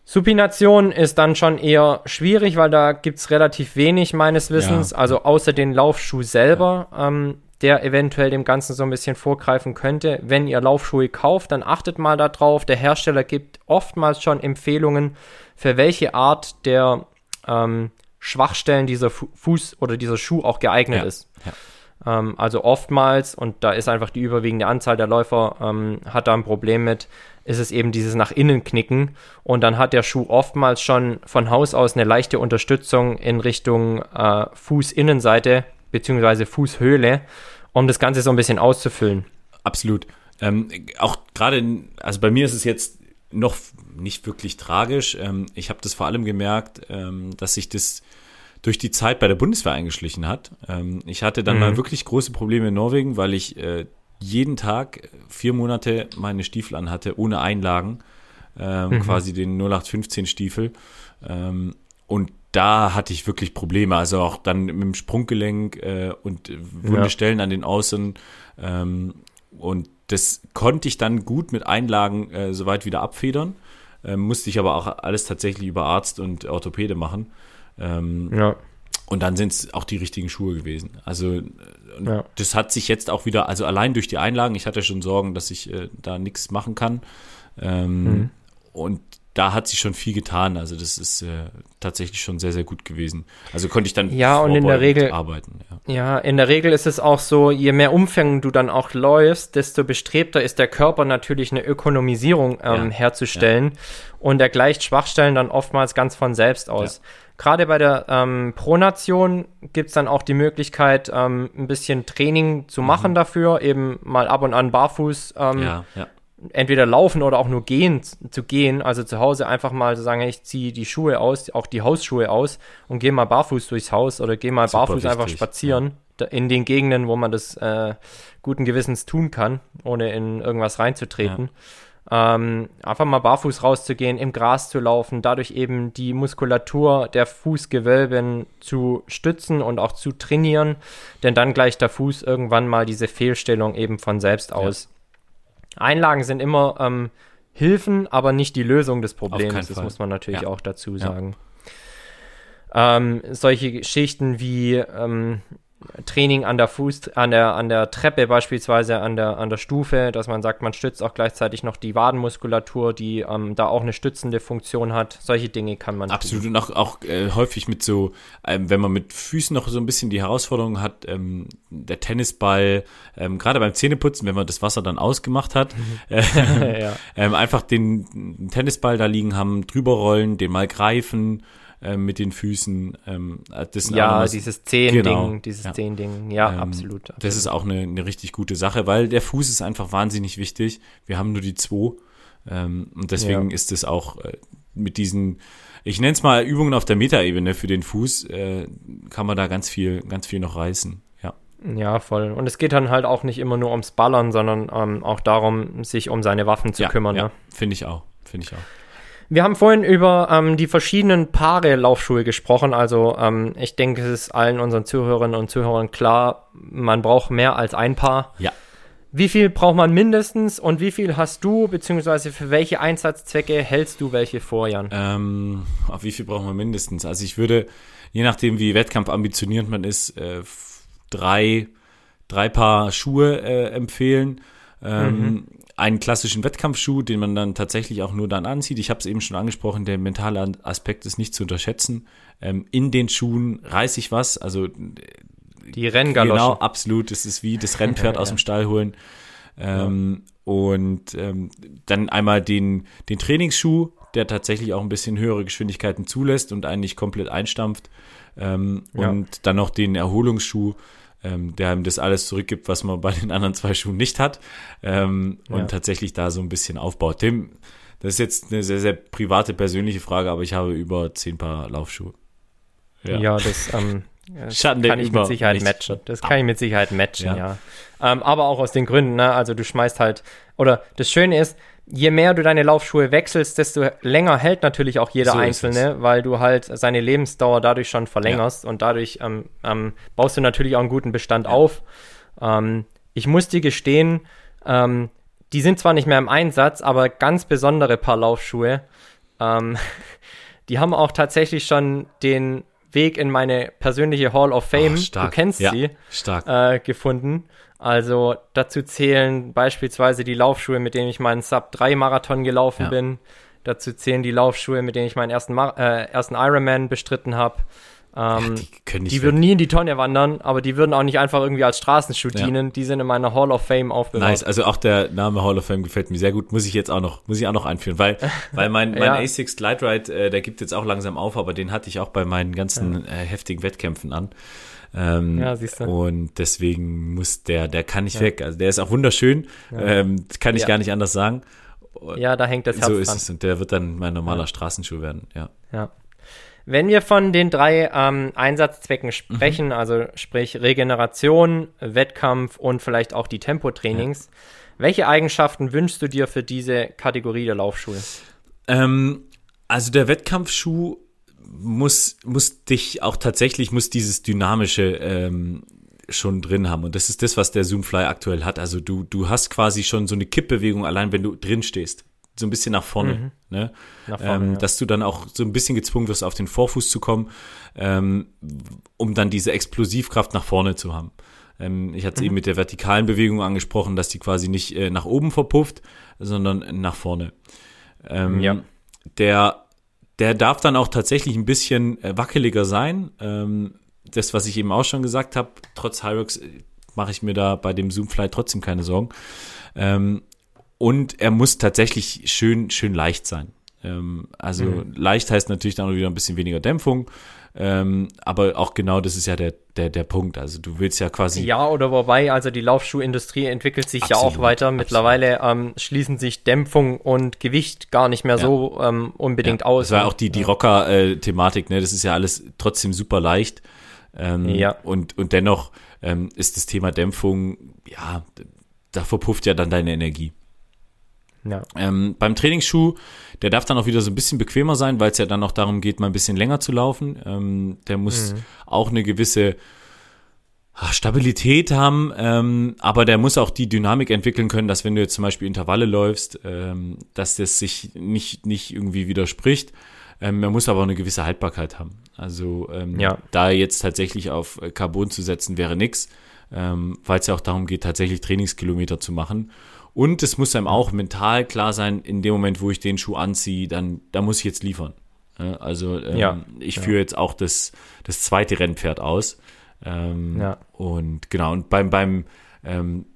Supination ist dann schon eher schwierig, weil da gibt es relativ wenig meines Wissens, ja. also außer den Laufschuh selber. Ja. Ähm, der eventuell dem Ganzen so ein bisschen vorgreifen könnte. Wenn ihr Laufschuhe kauft, dann achtet mal darauf. Der Hersteller gibt oftmals schon Empfehlungen, für welche Art der ähm, Schwachstellen dieser Fuß oder dieser Schuh auch geeignet ja. ist. Ja. Ähm, also oftmals, und da ist einfach die überwiegende Anzahl der Läufer, ähm, hat da ein Problem mit, ist es eben dieses nach innen knicken und dann hat der Schuh oftmals schon von Haus aus eine leichte Unterstützung in Richtung äh, Fußinnenseite beziehungsweise Fußhöhle, um das Ganze so ein bisschen auszufüllen. Absolut. Ähm, auch gerade, also bei mir ist es jetzt noch nicht wirklich tragisch. Ähm, ich habe das vor allem gemerkt, ähm, dass sich das durch die Zeit bei der Bundeswehr eingeschlichen hat. Ähm, ich hatte dann mhm. mal wirklich große Probleme in Norwegen, weil ich äh, jeden Tag vier Monate meine Stiefel anhatte, ohne Einlagen, ähm, mhm. quasi den 0815 Stiefel. Ähm, und da hatte ich wirklich Probleme. Also auch dann mit dem Sprunggelenk äh, und wunde ja. Stellen an den Außen. Ähm, und das konnte ich dann gut mit Einlagen äh, soweit wieder abfedern. Ähm, musste ich aber auch alles tatsächlich über Arzt und Orthopäde machen. Ähm, ja. Und dann sind es auch die richtigen Schuhe gewesen. Also äh, ja. das hat sich jetzt auch wieder, also allein durch die Einlagen, ich hatte schon Sorgen, dass ich äh, da nichts machen kann. Ähm, mhm. Und da hat sich schon viel getan. Also das ist äh, tatsächlich schon sehr, sehr gut gewesen. Also konnte ich dann ja, und in der Regel, arbeiten. Ja. ja, in der Regel ist es auch so, je mehr Umfang du dann auch läufst, desto bestrebter ist der Körper natürlich eine Ökonomisierung ähm, ja, herzustellen. Ja. Und er gleicht Schwachstellen dann oftmals ganz von selbst aus. Gerade bei der ähm, Pronation gibt es dann auch die Möglichkeit, ähm, ein bisschen Training zu machen mhm. dafür, eben mal ab und an barfuß ähm, ja, ja entweder laufen oder auch nur gehen zu gehen, also zu Hause einfach mal zu sagen, ich ziehe die Schuhe aus, auch die Hausschuhe aus und gehe mal barfuß durchs Haus oder gehe mal Super barfuß wichtig, einfach spazieren ja. in den Gegenden, wo man das äh, guten Gewissens tun kann, ohne in irgendwas reinzutreten. ähm, einfach mal barfuß rauszugehen, im Gras zu laufen, dadurch eben die Muskulatur der Fußgewölben zu stützen und auch zu trainieren, denn dann gleicht der Fuß irgendwann mal diese Fehlstellung eben von selbst aus. Ja. Einlagen sind immer ähm, Hilfen, aber nicht die Lösung des Problems. Das muss man natürlich ja. auch dazu sagen. Ja. Ähm, solche Geschichten wie ähm, Training an der Fuß, an der, an der Treppe beispielsweise, an der, an der Stufe, dass man sagt, man stützt auch gleichzeitig noch die Wadenmuskulatur, die ähm, da auch eine stützende Funktion hat. Solche Dinge kann man. Absolut tun. und auch, auch äh, häufig mit so, ähm, wenn man mit Füßen noch so ein bisschen die Herausforderung hat, ähm, der Tennisball, ähm, gerade beim Zähneputzen, wenn man das Wasser dann ausgemacht hat, äh, ja. Ähm, einfach den Tennisball da liegen haben, drüber rollen, den mal greifen äh, mit den Füßen. Ähm, das ja, dieses Zehn-Ding, genau, dieses ja. Zehn-Ding, ja, ähm, absolut, absolut, Das ist auch eine, eine richtig gute Sache, weil der Fuß ist einfach wahnsinnig wichtig. Wir haben nur die zwei ähm, und deswegen ja. ist es auch äh, mit diesen ich nenne es mal Übungen auf der Metaebene für den Fuß, äh, kann man da ganz viel, ganz viel noch reißen. Ja. Ja, voll. Und es geht dann halt auch nicht immer nur ums Ballern, sondern ähm, auch darum, sich um seine Waffen zu ja, kümmern. Ja, ne? finde ich auch. Finde ich auch. Wir haben vorhin über ähm, die verschiedenen Paare Laufschuhe gesprochen. Also ähm, ich denke, es ist allen unseren Zuhörerinnen und Zuhörern klar, man braucht mehr als ein Paar. Ja. Wie viel braucht man mindestens und wie viel hast du, beziehungsweise für welche Einsatzzwecke hältst du welche vor, Jan? Ähm, auf wie viel braucht man mindestens? Also ich würde, je nachdem wie wettkampfambitioniert man ist, äh, drei, drei Paar Schuhe äh, empfehlen. Ähm, mhm einen klassischen Wettkampfschuh, den man dann tatsächlich auch nur dann anzieht. Ich habe es eben schon angesprochen, der mentale Aspekt ist nicht zu unterschätzen. Ähm, in den Schuhen reiße ich was, also die Renngaloschen. Genau, absolut. Es ist wie das Rennpferd aus dem Stall holen. Ähm, ja. Und ähm, dann einmal den, den Trainingsschuh, der tatsächlich auch ein bisschen höhere Geschwindigkeiten zulässt und eigentlich komplett einstampft. Ähm, ja. Und dann noch den Erholungsschuh, ähm, der ihm das alles zurückgibt, was man bei den anderen zwei Schuhen nicht hat ähm, ja. und tatsächlich da so ein bisschen aufbaut. Tim, das ist jetzt eine sehr, sehr private, persönliche Frage, aber ich habe über zehn Paar Laufschuhe. Ja, ja das, ähm, das kann ich mit Sicherheit nicht. matchen. Das kann ich mit Sicherheit matchen, ja. ja. Ähm, aber auch aus den Gründen, ne? Also du schmeißt halt, oder das Schöne ist, je mehr du deine Laufschuhe wechselst, desto länger hält natürlich auch jeder so einzelne, weil du halt seine Lebensdauer dadurch schon verlängerst ja. und dadurch ähm, ähm, baust du natürlich auch einen guten Bestand ja. auf. Ähm, ich muss dir gestehen, ähm, die sind zwar nicht mehr im Einsatz, aber ganz besondere Paar Laufschuhe, ähm, die haben auch tatsächlich schon den Weg in meine persönliche Hall of Fame, oh, du kennst ja, sie, äh, gefunden. Also dazu zählen beispielsweise die Laufschuhe, mit denen ich meinen Sub 3 Marathon gelaufen ja. bin. Dazu zählen die Laufschuhe, mit denen ich meinen ersten, Mar äh, ersten Ironman bestritten habe. Ähm, ja, die, die würden nie in die Tonne wandern, aber die würden auch nicht einfach irgendwie als Straßenschuh ja. dienen. Die sind in meiner Hall of Fame aufbewahrt. Nice, also auch der Name Hall of Fame gefällt mir sehr gut. Muss ich jetzt auch noch, muss ich auch noch einführen, weil, weil mein, mein ja. A6 Glide Ride, äh, der gibt jetzt auch langsam auf, aber den hatte ich auch bei meinen ganzen äh, heftigen Wettkämpfen an. Ähm, ja, siehst du. Und deswegen muss der, der kann nicht ja. weg. Also der ist auch wunderschön, ähm, kann ich gar nicht anders sagen. Ja, da hängt das Herz So ist dran. es und der wird dann mein normaler Straßenschuh werden, ja. Ja. Wenn wir von den drei ähm, Einsatzzwecken sprechen, mhm. also sprich Regeneration, Wettkampf und vielleicht auch die Tempotrainings, welche Eigenschaften wünschst du dir für diese Kategorie der Laufschuhe? Ähm, also der Wettkampfschuh muss, muss dich auch tatsächlich, muss dieses dynamische ähm, schon drin haben. Und das ist das, was der Zoomfly aktuell hat. Also du, du hast quasi schon so eine Kippbewegung, allein wenn du drin stehst. So ein bisschen nach vorne. Mhm. Ne? Nach vorne ähm, ja. Dass du dann auch so ein bisschen gezwungen wirst, auf den Vorfuß zu kommen, ähm, um dann diese Explosivkraft nach vorne zu haben. Ähm, ich hatte es mhm. eben mit der vertikalen Bewegung angesprochen, dass die quasi nicht äh, nach oben verpufft, sondern nach vorne. Ähm, ja. Der der darf dann auch tatsächlich ein bisschen äh, wackeliger sein. Ähm, das, was ich eben auch schon gesagt habe, trotz Hyrox äh, mache ich mir da bei dem Zoomfly trotzdem keine Sorgen. Und er muss tatsächlich schön, schön leicht sein. Ähm, also mhm. leicht heißt natürlich dann wieder ein bisschen weniger Dämpfung. Ähm, aber auch genau das ist ja der, der, der Punkt. Also du willst ja quasi. Ja, oder wobei, also die Laufschuhindustrie entwickelt sich absolut, ja auch weiter. Mittlerweile ähm, schließen sich Dämpfung und Gewicht gar nicht mehr ja. so ähm, unbedingt ja. aus. Das war auch die, die Rocker-Thematik, ne? Das ist ja alles trotzdem super leicht. Ähm, ja. Und, und dennoch ähm, ist das Thema Dämpfung, ja, da verpufft ja dann deine Energie. Ja. Ähm, beim Trainingsschuh, der darf dann auch wieder so ein bisschen bequemer sein, weil es ja dann auch darum geht, mal ein bisschen länger zu laufen. Ähm, der muss mhm. auch eine gewisse ach, Stabilität haben, ähm, aber der muss auch die Dynamik entwickeln können, dass wenn du jetzt zum Beispiel Intervalle läufst, ähm, dass das sich nicht, nicht irgendwie widerspricht. Ähm, er muss aber auch eine gewisse Haltbarkeit haben. Also ähm, ja. da jetzt tatsächlich auf Carbon zu setzen, wäre nix, ähm, weil es ja auch darum geht, tatsächlich Trainingskilometer zu machen. Und es muss einem auch mental klar sein, in dem Moment, wo ich den Schuh anziehe, dann da muss ich jetzt liefern. Also ähm, ja, ich ja. führe jetzt auch das, das zweite Rennpferd aus. Ähm, ja. Und genau, und beim, beim ähm,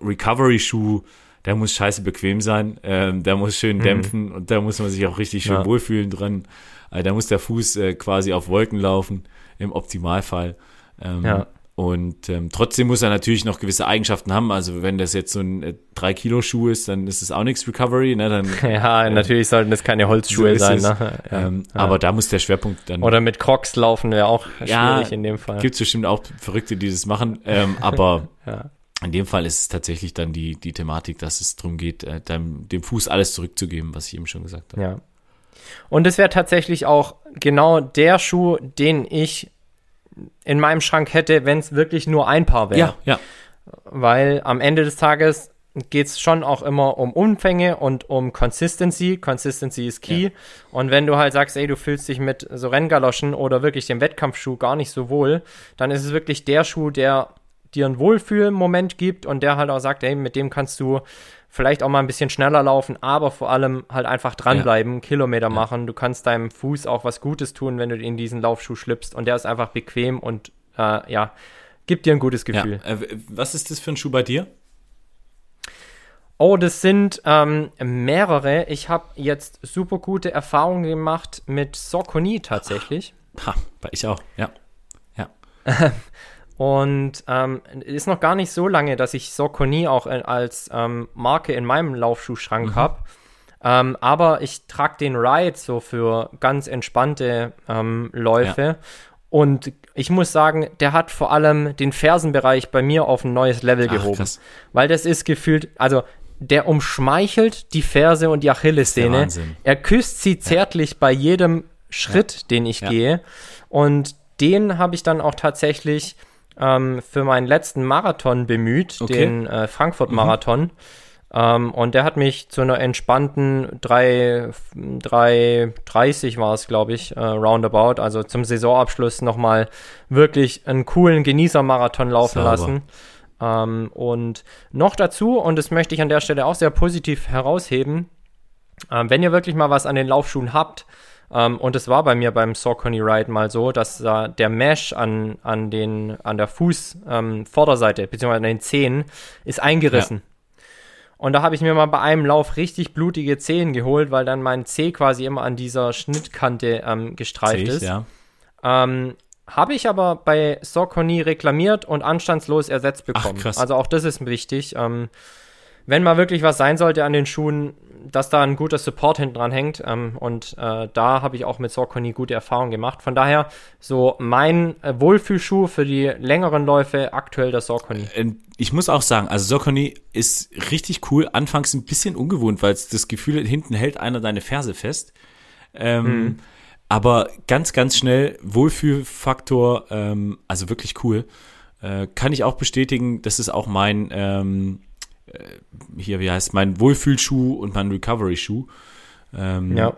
Recovery-Schuh, der muss scheiße bequem sein, ähm, der muss schön mhm. dämpfen und da muss man sich auch richtig schön ja. wohlfühlen dran. Also da muss der Fuß äh, quasi auf Wolken laufen, im Optimalfall. Ähm, ja. Und ähm, trotzdem muss er natürlich noch gewisse Eigenschaften haben. Also wenn das jetzt so ein äh, 3-Kilo-Schuh ist, dann ist es auch nichts Recovery. Ne? Dann, ja, äh, natürlich sollten das keine Holzschuhe so sein. Ne? Ja, ähm, ja. Aber da muss der Schwerpunkt dann. Oder mit Crocs laufen wäre auch schwierig ja, in dem Fall. Gibt es bestimmt auch Verrückte, die das machen. Ähm, aber in dem Fall ist es tatsächlich dann die, die Thematik, dass es darum geht, äh, dem, dem Fuß alles zurückzugeben, was ich eben schon gesagt habe. Ja. Und es wäre tatsächlich auch genau der Schuh, den ich in meinem Schrank hätte, wenn es wirklich nur ein Paar wäre. Ja, ja. Weil am Ende des Tages geht es schon auch immer um Umfänge und um Consistency. Consistency ist key. Ja. Und wenn du halt sagst, ey, du fühlst dich mit so Renngaloschen oder wirklich dem Wettkampfschuh gar nicht so wohl, dann ist es wirklich der Schuh, der dir einen Wohlfühlmoment gibt und der halt auch sagt, ey, mit dem kannst du vielleicht auch mal ein bisschen schneller laufen, aber vor allem halt einfach dranbleiben, ja. Kilometer ja. machen. Du kannst deinem Fuß auch was Gutes tun, wenn du in diesen Laufschuh schlüpfst und der ist einfach bequem und äh, ja, gibt dir ein gutes Gefühl. Ja. Äh, was ist das für ein Schuh bei dir? Oh, das sind ähm, mehrere. Ich habe jetzt super gute Erfahrungen gemacht mit Saucony tatsächlich. Ha, ich auch, ja. Ja. Und ähm, ist noch gar nicht so lange, dass ich Saucony auch in, als ähm, Marke in meinem Laufschuhschrank mhm. habe. Ähm, aber ich trage den Ride so für ganz entspannte ähm, Läufe. Ja. Und ich muss sagen, der hat vor allem den Fersenbereich bei mir auf ein neues Level Ach, gehoben. Krass. Weil das ist gefühlt, also der umschmeichelt die Ferse und die Achillessehne. Er küsst sie zärtlich ja. bei jedem Schritt, ja. den ich gehe. Und den habe ich dann auch tatsächlich ähm, für meinen letzten Marathon bemüht, okay. den äh, Frankfurt-Marathon. Mhm. Ähm, und der hat mich zu einer entspannten 3,30 war es, glaube ich, äh, roundabout, also zum Saisonabschluss nochmal wirklich einen coolen Genießer-Marathon laufen Sauber. lassen. Ähm, und noch dazu, und das möchte ich an der Stelle auch sehr positiv herausheben, äh, wenn ihr wirklich mal was an den Laufschuhen habt, ähm, und es war bei mir beim Saucony Ride mal so, dass äh, der Mesh an, an, den, an der Fußvorderseite, ähm, beziehungsweise an den Zehen, ist eingerissen. Ja. Und da habe ich mir mal bei einem Lauf richtig blutige Zehen geholt, weil dann mein Zeh quasi immer an dieser Schnittkante ähm, gestreift ich, ist. Ja. Ähm, habe ich aber bei Saucony reklamiert und anstandslos ersetzt bekommen. Ach, also auch das ist wichtig. Ähm, wenn mal wirklich was sein sollte an den Schuhen, dass da ein guter Support hinten dran hängt. Ähm, und äh, da habe ich auch mit Saucony gute Erfahrungen gemacht. Von daher so mein äh, Wohlfühlschuh für die längeren Läufe aktuell der Saucony. Äh, ich muss auch sagen, also Saucony ist richtig cool. Anfangs ein bisschen ungewohnt, weil es das Gefühl hinten hält einer deine Ferse fest. Ähm, mhm. Aber ganz, ganz schnell Wohlfühlfaktor, ähm, also wirklich cool. Äh, kann ich auch bestätigen, das ist auch mein ähm, äh, hier, wie heißt mein Wohlfühlschuh und mein Recovery-Schuh. Ähm, ja.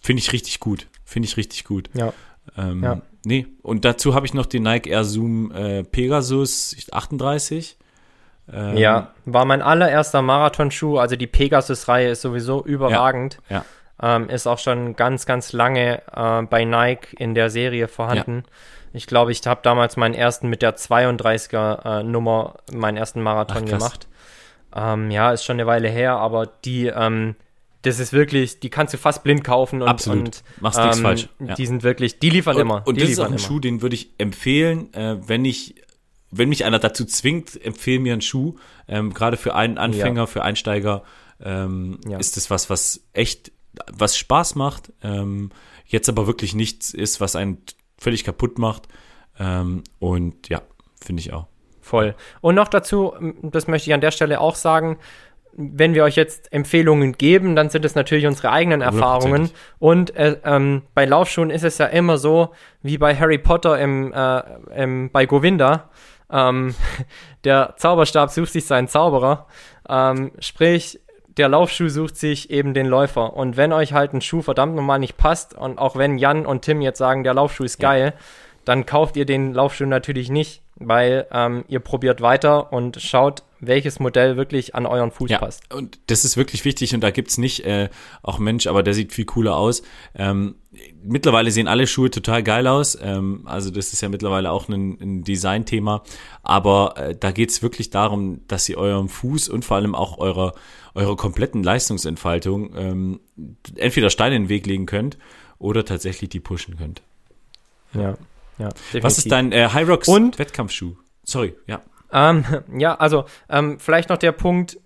Finde ich richtig gut. Finde ich richtig gut. Ja. Ähm, ja. Nee, und dazu habe ich noch den Nike Air Zoom äh, Pegasus 38. Ähm, ja, war mein allererster Marathonschuh. Also die Pegasus-Reihe ist sowieso überragend. Ja. ja. Ähm, ist auch schon ganz, ganz lange äh, bei Nike in der Serie vorhanden. Ja. Ich glaube, ich habe damals meinen ersten mit der 32er äh, Nummer, meinen ersten Marathon Ach, gemacht. Ähm, ja, ist schon eine Weile her, aber die, ähm, das ist wirklich, die kannst du fast blind kaufen und, Absolut. und machst nichts ähm, falsch. Ja. Die sind wirklich, die liefern und, immer. Und die das ist auch ein immer. Schuh, den würde ich empfehlen, äh, wenn ich, wenn mich einer dazu zwingt, empfehle mir einen Schuh. Ähm, Gerade für einen Anfänger, ja. für Einsteiger ähm, ja. ist das was, was echt, was Spaß macht. Ähm, jetzt aber wirklich nichts ist, was einen völlig kaputt macht. Ähm, und ja, finde ich auch. Voll. Und noch dazu, das möchte ich an der Stelle auch sagen, wenn wir euch jetzt Empfehlungen geben, dann sind es natürlich unsere eigenen Erfahrungen. Und äh, ähm, bei Laufschuhen ist es ja immer so, wie bei Harry Potter im, äh, im, bei Govinda. Ähm, der Zauberstab sucht sich seinen Zauberer. Ähm, sprich, der Laufschuh sucht sich eben den Läufer. Und wenn euch halt ein Schuh verdammt normal nicht passt und auch wenn Jan und Tim jetzt sagen, der Laufschuh ist geil, ja. dann kauft ihr den Laufschuh natürlich nicht, weil ähm, ihr probiert weiter und schaut, welches Modell wirklich an euren Fuß ja, passt. Und das ist wirklich wichtig und da gibt's nicht, äh, auch Mensch, aber der sieht viel cooler aus. Ähm, mittlerweile sehen alle Schuhe total geil aus. Ähm, also das ist ja mittlerweile auch ein, ein Designthema. Aber äh, da geht's wirklich darum, dass ihr eurem Fuß und vor allem auch eurer, eurer kompletten Leistungsentfaltung ähm, entweder Steine in den Weg legen könnt oder tatsächlich die pushen könnt. Ja, ja. Definitiv. Was ist dein äh, High Rocks und Wettkampfschuh? Sorry, ja. Ähm, ja, also ähm, vielleicht noch der Punkt,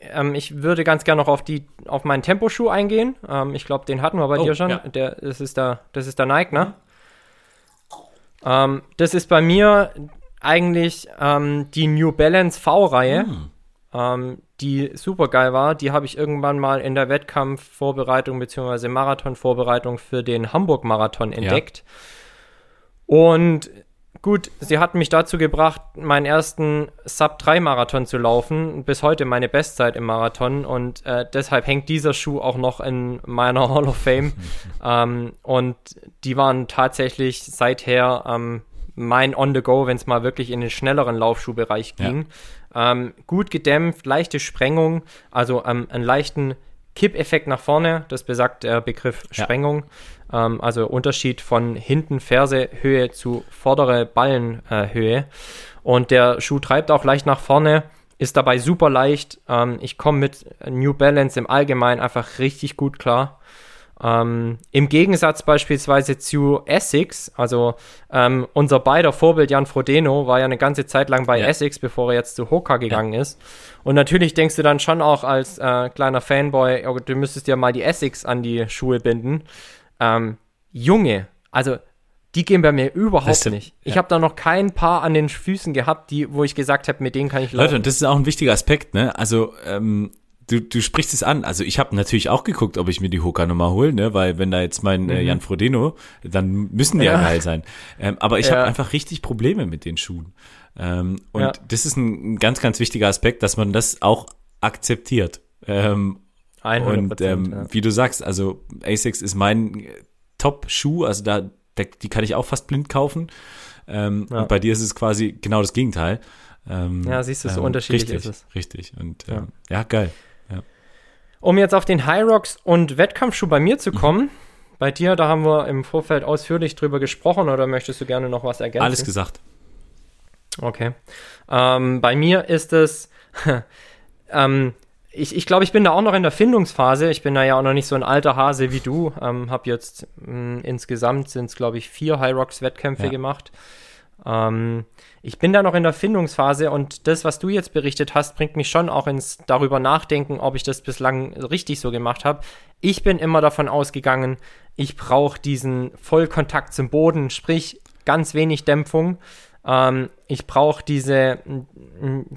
ähm, ich würde ganz gerne noch auf die auf meinen Temposchuh eingehen. Ähm, ich glaube, den hatten wir bei oh, dir schon. Ja. Der, das ist der, das ist der Nike, ne? Mhm. das ist bei mir eigentlich ähm, die New Balance V-Reihe, mhm. die super geil war. Die habe ich irgendwann mal in der Wettkampfvorbereitung bzw. Marathonvorbereitung für den Hamburg-Marathon entdeckt. Ja. Und Gut, sie hat mich dazu gebracht, meinen ersten Sub-3-Marathon zu laufen. Bis heute meine Bestzeit im Marathon und äh, deshalb hängt dieser Schuh auch noch in meiner Hall of Fame. ähm, und die waren tatsächlich seither ähm, mein On-the-Go, wenn es mal wirklich in den schnelleren Laufschuhbereich ging. Ja. Ähm, gut gedämpft, leichte Sprengung, also ähm, einen leichten Kippeffekt nach vorne, das besagt der Begriff Sprengung. Ähm, also Unterschied von hinten Fersehöhe zu vordere Ballenhöhe. Äh, und der Schuh treibt auch leicht nach vorne, ist dabei super leicht. Ähm, ich komme mit New Balance im Allgemeinen einfach richtig gut klar. Ähm, Im Gegensatz beispielsweise zu Essex, also ähm, unser beider Vorbild Jan Frodeno war ja eine ganze Zeit lang bei ja. Essex, bevor er jetzt zu Hoka gegangen ja. ist. Und natürlich denkst du dann schon auch als äh, kleiner Fanboy, oh, du müsstest ja mal die Essex an die Schuhe binden. Ähm, Junge, also die gehen bei mir überhaupt das, nicht. Ich ja. habe da noch kein Paar an den Füßen gehabt, die, wo ich gesagt habe, mit denen kann ich laufen. Leute, und das ist auch ein wichtiger Aspekt, ne? Also ähm, du, du sprichst es an. Also ich habe natürlich auch geguckt, ob ich mir die Hoka-Nummer hole, ne? weil wenn da jetzt mein äh, mhm. Jan Frodeno, dann müssen die ja, ja geil sein. Ähm, aber ich ja. habe einfach richtig Probleme mit den Schuhen. Ähm, und ja. das ist ein ganz, ganz wichtiger Aspekt, dass man das auch akzeptiert. Ähm, und ähm, wie du sagst, also Asics ist mein Top-Schuh, also da, da, die kann ich auch fast blind kaufen. Ähm, Und bei dir ist es quasi genau das Gegenteil. Ähm, ja, siehst du, so ähm, unterschiedlich richtig, ist es. Richtig. Und ja, ja geil. Um jetzt auf den High Rocks und Wettkampfschuh bei mir zu mhm. kommen, mhm. bei dir, da haben wir im Vorfeld ausführlich drüber gesprochen oder möchtest du gerne noch was ergänzen? Alles gesagt. Okay. Ähm, bei mir ist es, ähm, ich, ich glaube, ich bin da auch noch in der Findungsphase. Ich bin da ja auch noch nicht so ein alter Hase wie du. Ähm, habe jetzt mh, hm, insgesamt sind es, glaube ich, vier High Rocks Wettkämpfe ja. gemacht. Ähm, ich bin da noch in der Findungsphase und das, was du jetzt berichtet hast, bringt mich schon auch ins darüber nachdenken, ob ich das bislang richtig so gemacht habe. Ich bin immer davon ausgegangen, ich brauche diesen Vollkontakt zum Boden, sprich ganz wenig Dämpfung. Ähm, ich brauche diese,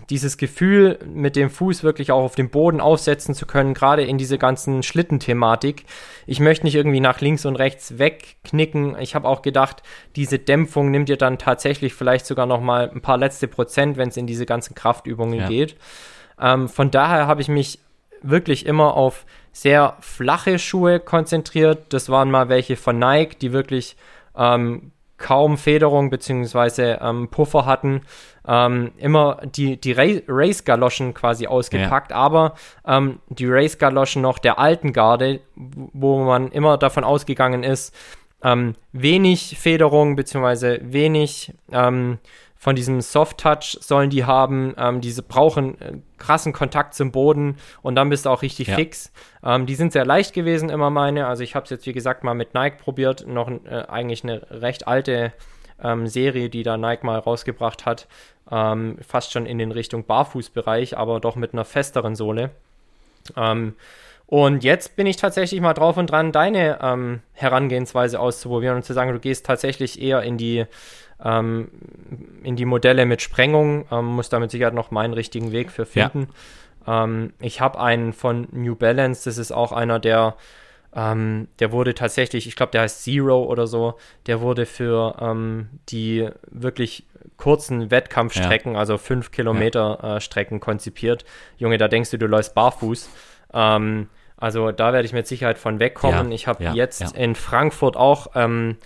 dieses Gefühl, mit dem Fuß wirklich auch auf dem Boden aufsetzen zu können, gerade in diese ganzen Schlittenthematik. Ich möchte nicht irgendwie nach links und rechts wegknicken. Ich habe auch gedacht, diese Dämpfung nimmt dir dann tatsächlich vielleicht sogar noch mal ein paar letzte Prozent, wenn es in diese ganzen Kraftübungen ja. geht. Ähm, von daher habe ich mich wirklich immer auf sehr flache Schuhe konzentriert. Das waren mal welche von Nike, die wirklich ähm, kaum Federung bzw. Ähm, Puffer hatten, ähm, immer die, die Race-Galoschen quasi ausgepackt, ja. aber ähm, die Race-Galoschen noch der alten Garde, wo man immer davon ausgegangen ist, ähm, wenig Federung bzw. wenig ähm, von diesem Soft Touch sollen die haben. Ähm, diese brauchen äh, krassen Kontakt zum Boden und dann bist du auch richtig ja. fix. Ähm, die sind sehr leicht gewesen, immer meine. Also ich habe es jetzt, wie gesagt, mal mit Nike probiert. Noch äh, eigentlich eine recht alte ähm, Serie, die da Nike mal rausgebracht hat. Ähm, fast schon in den Richtung Barfußbereich, aber doch mit einer festeren Sohle. Ähm, und jetzt bin ich tatsächlich mal drauf und dran, deine ähm, Herangehensweise auszuprobieren und zu sagen, du gehst tatsächlich eher in die ähm, in die Modelle mit Sprengung. Ähm, muss da mit Sicherheit noch meinen richtigen Weg für finden. Ähm, ich habe einen von New Balance, das ist auch einer, der, ähm, der wurde tatsächlich, ich glaube, der heißt Zero oder so, der wurde für ähm, die wirklich kurzen Wettkampfstrecken, ja. also 5 Kilometer ja. äh, Strecken konzipiert. Junge, da denkst du, du läufst barfuß. Ähm, also da werde ich mit Sicherheit von wegkommen. Ja. Ich habe jetzt in Frankfurt auch ähm,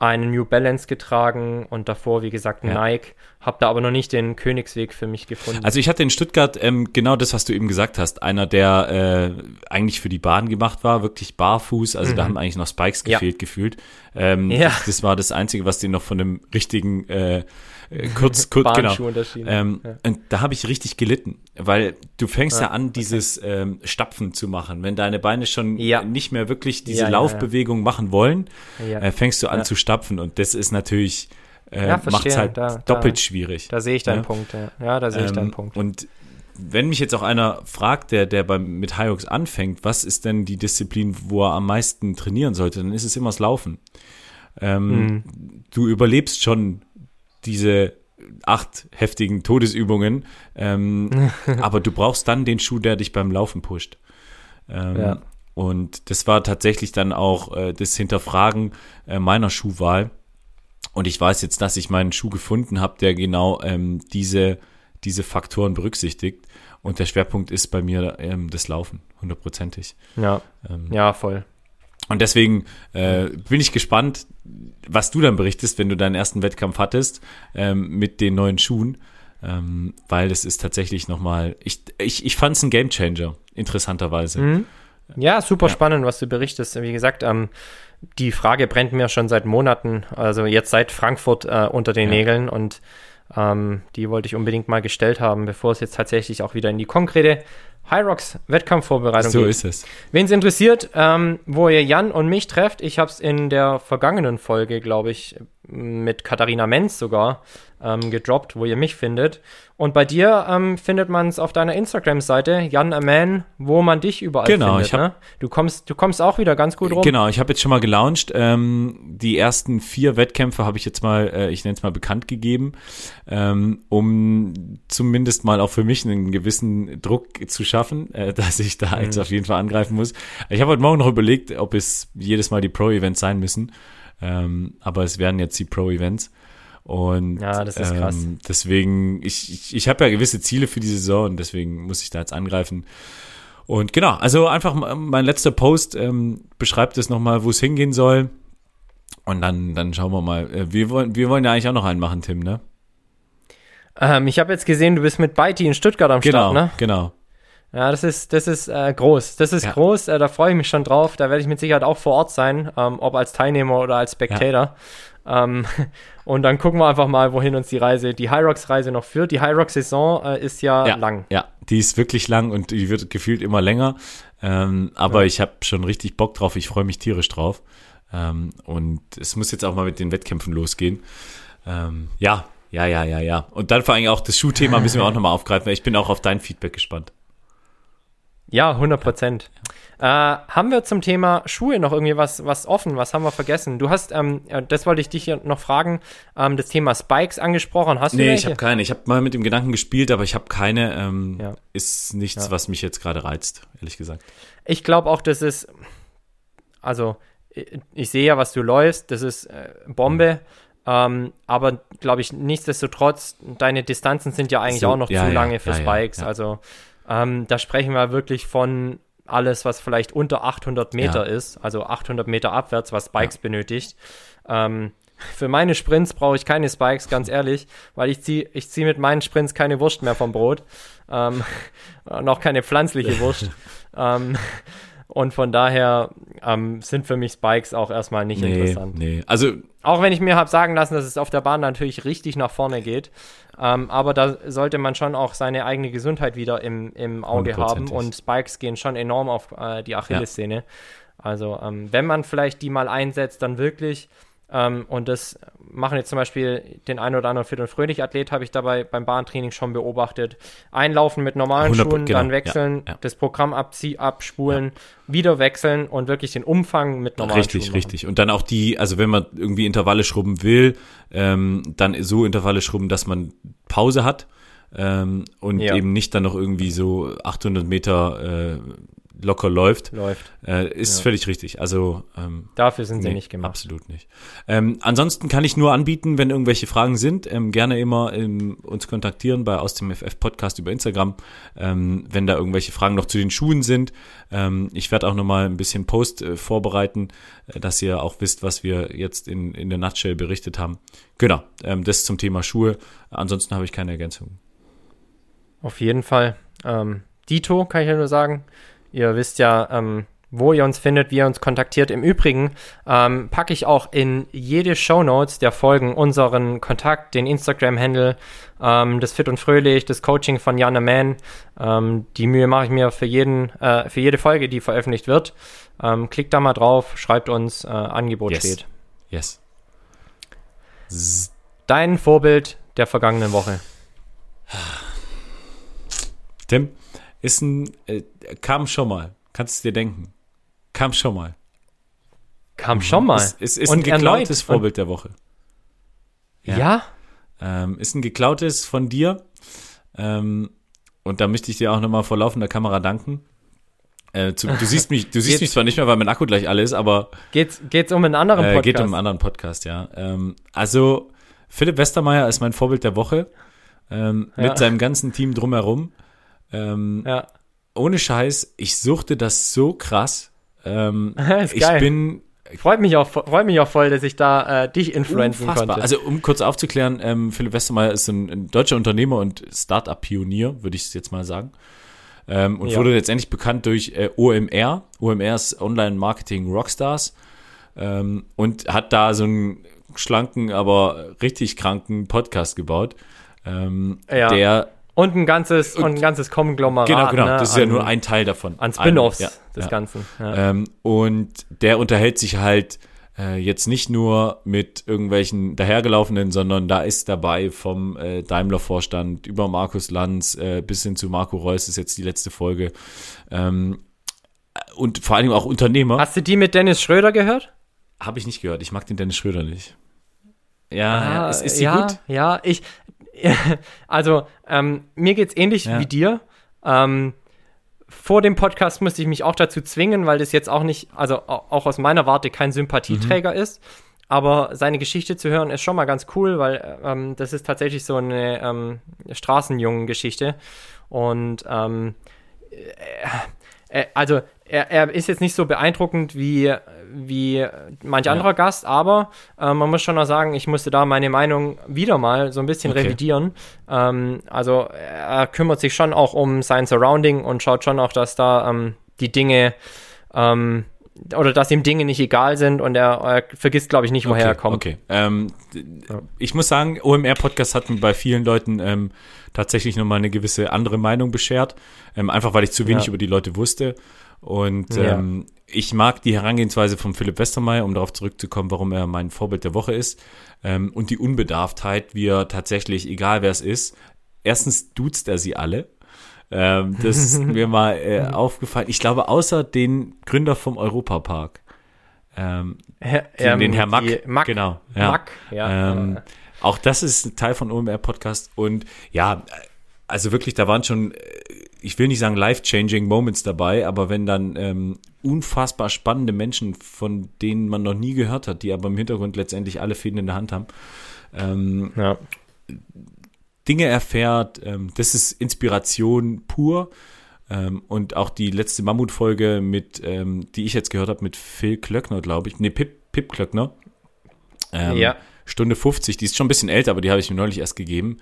einen New Balance getragen und davor, wie gesagt, ja. Nike. Hab da aber noch nicht den Königsweg für mich gefunden. Also ich hatte in Stuttgart ähm, genau das, was du eben gesagt hast. Einer, der äh, eigentlich für die Bahn gemacht war, wirklich barfuß. Also mhm. da haben eigentlich noch Spikes gefehlt, ja. gefühlt. Ähm, ja. das, das, war das Einzige, was den noch von dem richtigen äh, äh, kurz, kurz genau. Ähm, ja. Und da habe ich richtig gelitten, weil du fängst ja, ja an, dieses okay. ähm, Stapfen zu machen. Wenn deine Beine schon ja. nicht mehr wirklich diese Laufbewegung machen wollen, äh, fängst du an zu stapfen und das ist natürlich äh, macht es halt da, doppelt da, schwierig. Da sehe ich deinen Punkt, ja. Ja, da sehe ich ähm, deinen Punkt. Und wenn mich jetzt auch einer fragt, der, der beim, mit Hyox anfängt, was ist denn die Disziplin, wo er am meisten trainieren sollte, dann ist es immer das Laufen. Ähm, mhm. Du überlebst schon diese acht heftigen Todesübungen, ähm, aber du brauchst dann den Schuh, der dich beim Laufen pusht. Ähm, ja. Und das war tatsächlich dann auch äh, das Hinterfragen äh, meiner Schuhwahl. Und ich weiß jetzt, dass ich meinen Schuh gefunden habe, der genau ähm, diese, diese Faktoren berücksichtigt. Und der Schwerpunkt ist bei mir ähm, das Laufen, hundertprozentig. Ja, ähm, ja, voll. Und deswegen äh, bin ich gespannt, was du dann berichtest, wenn du deinen ersten Wettkampf hattest ähm, mit den neuen Schuhen. Ähm, weil das ist tatsächlich nochmal, ich, ich, ich fand es ein Gamechanger, interessanterweise. Mhm. Ja, super ja. spannend, was du berichtest. Wie gesagt, ähm, die Frage brennt mir schon seit Monaten, also jetzt seit Frankfurt äh, unter den ja. Nägeln und ähm, die wollte ich unbedingt mal gestellt haben, bevor es jetzt tatsächlich auch wieder in die konkrete Hyrox Wettkampfvorbereitung so geht. ist es. Wen es interessiert, ähm, wo ihr Jan und mich trefft, ich habe es in der vergangenen Folge, glaube ich, mit Katharina Menz sogar ähm, gedroppt, wo ihr mich findet. Und bei dir ähm, findet man es auf deiner Instagram-Seite, Jan Aman, wo man dich überall genau, findet. Ich hab, ne? Du kommst, du kommst auch wieder ganz gut rum. Genau, ich habe jetzt schon mal gelauncht. Ähm, die ersten vier Wettkämpfe habe ich jetzt mal, äh, ich nenne es mal bekannt gegeben, ähm, um zumindest mal auch für mich einen gewissen Druck zu schaffen, äh, dass ich da mhm. jetzt auf jeden Fall angreifen muss. Ich habe heute Morgen noch überlegt, ob es jedes Mal die Pro-Events sein müssen. Ähm, aber es werden jetzt die Pro-Events. Und ja, das ist krass. Ähm, deswegen, ich, ich, ich habe ja gewisse Ziele für die Saison und deswegen muss ich da jetzt angreifen. Und genau, also einfach mein letzter Post ähm, beschreibt es nochmal, wo es hingehen soll. Und dann, dann schauen wir mal. Äh, wir wollen, wir wollen ja eigentlich auch noch einen machen, Tim, ne? Ähm, ich habe jetzt gesehen, du bist mit Beiti in Stuttgart am genau, Start, ne? Genau, Ja, das ist, das ist äh, groß. Das ist ja. groß, äh, da freue ich mich schon drauf. Da werde ich mit Sicherheit auch vor Ort sein, ähm, ob als Teilnehmer oder als Spectator. Ja. Ähm, und dann gucken wir einfach mal, wohin uns die Reise, die Hyrox-Reise noch führt. Die Hyrox-Saison äh, ist ja, ja, lang. Ja, die ist wirklich lang und die wird gefühlt immer länger. Ähm, aber ich habe schon richtig Bock drauf. Ich freue mich tierisch drauf. Ähm, und es muss jetzt auch mal mit den Wettkämpfen losgehen. Ähm, ja, ja, ja, ja, ja. Und dann vor allem auch das Schuhthema müssen wir auch nochmal aufgreifen, ich bin auch auf dein Feedback gespannt. Ja, 100 Prozent. Äh, haben wir zum Thema Schuhe noch irgendwie was, was offen? Was haben wir vergessen? Du hast, ähm, das wollte ich dich hier noch fragen, ähm, das Thema Spikes angesprochen. Hast du Nee, ich habe keine. Ich habe mal mit dem Gedanken gespielt, aber ich habe keine. Ähm, ja. Ist nichts, ja. was mich jetzt gerade reizt, ehrlich gesagt. Ich glaube auch, das ist, also ich, ich sehe ja, was du läufst, das ist äh, Bombe. Ähm, aber glaube ich, nichtsdestotrotz, deine Distanzen sind ja eigentlich so, auch noch ja, zu lange für Spikes. Also ähm, da sprechen wir wirklich von alles, was vielleicht unter 800 Meter ja. ist, also 800 Meter abwärts, was Spikes ja. benötigt. Ähm, für meine Sprints brauche ich keine Spikes, ganz ehrlich, weil ich ziehe ich zieh mit meinen Sprints keine Wurst mehr vom Brot. Ähm, noch keine pflanzliche Wurst. ähm, und von daher ähm, sind für mich Spikes auch erstmal nicht nee, interessant. Nee, also. Auch wenn ich mir habe sagen lassen, dass es auf der Bahn natürlich richtig nach vorne geht. Ähm, aber da sollte man schon auch seine eigene Gesundheit wieder im, im Auge haben. Und Spikes gehen schon enorm auf äh, die Achillessehne. Ja. Also, ähm, wenn man vielleicht die mal einsetzt, dann wirklich ähm, und das machen jetzt zum Beispiel den einen oder anderen Fit- und Fröhlich-Athlet, habe ich dabei beim Bahntraining schon beobachtet. Einlaufen mit normalen Schuhen, genau, dann wechseln, ja, ja. das Programm abzie abspulen, ja. wieder wechseln und wirklich den Umfang mit normalen richtig, Schuhen. Richtig, richtig. Und dann auch die, also wenn man irgendwie Intervalle schrubben will, ähm, dann so Intervalle schrubben, dass man Pause hat. ähm, und eben nicht dann noch irgendwie so 800 Meter äh, locker läuft. Läuft. Äh, ist Ja. völlig richtig. Also ähm, Dafür sind sie Nee, nicht gemacht. Absolut nicht. Ähm, ansonsten kann ich nur anbieten, wenn irgendwelche Fragen sind, ähm, gerne immer ähm, uns kontaktieren bei aus dem FF Podcast über Instagram, ähm, wenn da irgendwelche Fragen noch zu den Schuhen sind. Ähm, ich werde auch nochmal ein bisschen Post äh, vorbereiten, äh, dass ihr auch wisst, was wir jetzt in, in der Nutshell berichtet haben. Genau, ähm, das zum Thema Schuhe. Ansonsten habe ich keine Ergänzungen. Auf jeden Fall. Ähm, Dito kann ich ja nur sagen. Ihr wisst ja, ähm, wo ihr uns findet, wie ihr uns kontaktiert. Im Übrigen ähm, packe ich auch in jede Shownotes der Folgen unseren Kontakt, den Instagram-Handle, ähm, das Fit und Fröhlich, das Coaching von Janne Mann. Ähm, die Mühe mache ich mir für, jeden, äh, für jede Folge, die veröffentlicht wird. Ähm, klickt da mal drauf, schreibt uns, äh, Angebot Yes. steht. Yes. Dein Vorbild der vergangenen Woche. Tim, ist ein, äh, kam schon mal. Kannst du dir denken. Kam schon mal. Kam schon mal. Es, es ist Und ein geklautes erneut. Vorbild der Woche. ja? Ja. Ähm, ist ein geklautes von dir. Ähm, und da möchte ich dir auch nochmal vor laufender Kamera danken. Äh, zu, du siehst mich, du siehst mich zwar nicht mehr, weil mein Akku gleich alle ist, aber Geht's, geht's um einen anderen äh, Podcast? geht um einen anderen Podcast, ja. Ähm, also Philipp Westermeier ist mein Vorbild der Woche. Ähm, Ja. Mit seinem ganzen Team drumherum. Ähm, Ja. ohne Scheiß, ich suchte das so krass. Ähm, ist ich bin Freut mich auch, freut mich auch voll, dass ich da äh, dich influenzen Unfassbar. konnte. Also um kurz aufzuklären, ähm, Philipp Westermeier ist ein, ein deutscher Unternehmer und Startup-Pionier, würde ich es jetzt mal sagen. Ähm, und Ja. wurde letztendlich bekannt durch äh, OMR. OMR ist Online-Marketing Rockstars. Ähm, und hat da so einen schlanken, aber richtig kranken Podcast gebaut. Ähm, Ja. Der, und ein ganzes, und, ein ganzes Konglomerat. genau, genau, ne, das ist ja an, nur ein Teil davon. An Spin-Offs ja, des ja. Ganzen. Ja. Ähm, und der unterhält sich halt äh, jetzt nicht nur mit irgendwelchen dahergelaufenen, sondern da ist dabei vom äh, Daimler-Vorstand über Markus Lanz äh, bis hin zu Marco Reus ist jetzt die letzte Folge. Ähm, und vor allem auch Unternehmer. Hast du die mit Dennis Schröder gehört? Habe ich nicht gehört. Ich mag den Dennis Schröder nicht. Ja, ja Ah, ist, ist sie ja, gut? Ja, ich, also, ähm, mir geht's ähnlich Ja. wie dir. Ähm, vor dem Podcast musste ich mich auch dazu zwingen, weil das jetzt auch nicht, also au- auch aus meiner Warte kein Sympathieträger Mhm. ist. Aber seine Geschichte zu hören ist schon mal ganz cool, weil ähm, das ist tatsächlich so eine ähm, Straßenjungen-Geschichte. Und ähm, äh, also er, er ist jetzt nicht so beeindruckend wie, wie manch Ja. anderer Gast, aber äh, man muss schon noch sagen, ich musste da meine Meinung wieder mal so ein bisschen Okay. revidieren. Ähm, also er kümmert sich schon auch um sein Surrounding und schaut schon auch, dass da ähm, die Dinge ähm, oder dass ihm Dinge nicht egal sind und er, er vergisst, glaube ich, nicht, woher okay, er kommt. Okay. Ähm, Ich muss sagen, OMR-Podcast hat mir bei vielen Leuten ähm, tatsächlich nochmal eine gewisse andere Meinung beschert. Ähm, einfach weil ich zu wenig Ja. über die Leute wusste. Und Ja. ähm, ich mag die Herangehensweise von Philipp Westermeier, um darauf zurückzukommen, warum er mein Vorbild der Woche ist. Ähm, und die Unbedarftheit, wie er tatsächlich, egal wer es ist, erstens duzt er sie alle. Ähm, das ist mir mal äh, aufgefallen. Ich glaube, außer den Gründer vom Europapark. Ähm, Herr, den, den Herr Mack. die Mack. Genau. Ja. Mack, ja. Ähm, auch das ist ein Teil von OMR Podcast und ja, also wirklich, da waren schon, äh, ich will nicht sagen life-changing Moments dabei, aber wenn dann ähm, unfassbar spannende Menschen, von denen man noch nie gehört hat, die aber im Hintergrund letztendlich alle Fäden in der Hand haben, ähm, ja. Dinge erfährt, ähm, das ist Inspiration pur. Ähm, und auch die letzte Mammutfolge mit, ähm, die ich jetzt gehört habe, mit Phil Klöckner, glaube ich. Nee, Pip, Pip Klöckner. Ähm, Ja. Stunde 50, die ist schon ein bisschen älter, aber die habe ich mir neulich erst gegeben.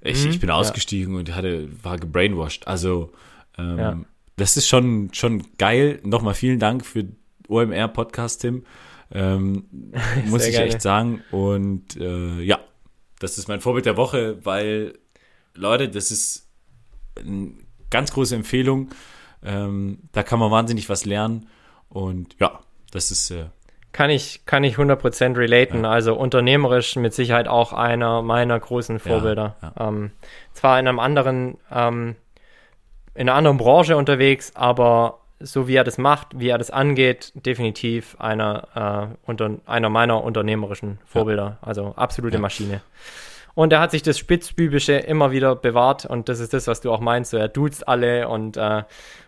Ich, Mhm, ich bin ja. ausgestiegen und hatte, war gebrainwashed. Also, ähm, Ja. das ist schon, schon geil. Nochmal vielen Dank für OMR Podcast, Tim. Ähm, muss ich gerne. echt sagen. Und äh, ja, das ist mein Vorbild der Woche, weil, Leute, das ist eine ganz große Empfehlung. Ähm, da kann man wahnsinnig was lernen. Und ja, das ist äh, Kann ich, kann ich 100% relaten. Also unternehmerisch mit Sicherheit auch einer meiner großen Vorbilder. ja. Ähm, zwar in einem anderen, ähm, in einer anderen Branche unterwegs, aber so wie er das macht, wie er das angeht, definitiv einer, äh, unter, einer meiner unternehmerischen Vorbilder. Also absolute Ja. Maschine. Und er hat sich das Spitzbübische immer wieder bewahrt und das ist das, was du auch meinst. So, er duzt alle und, äh,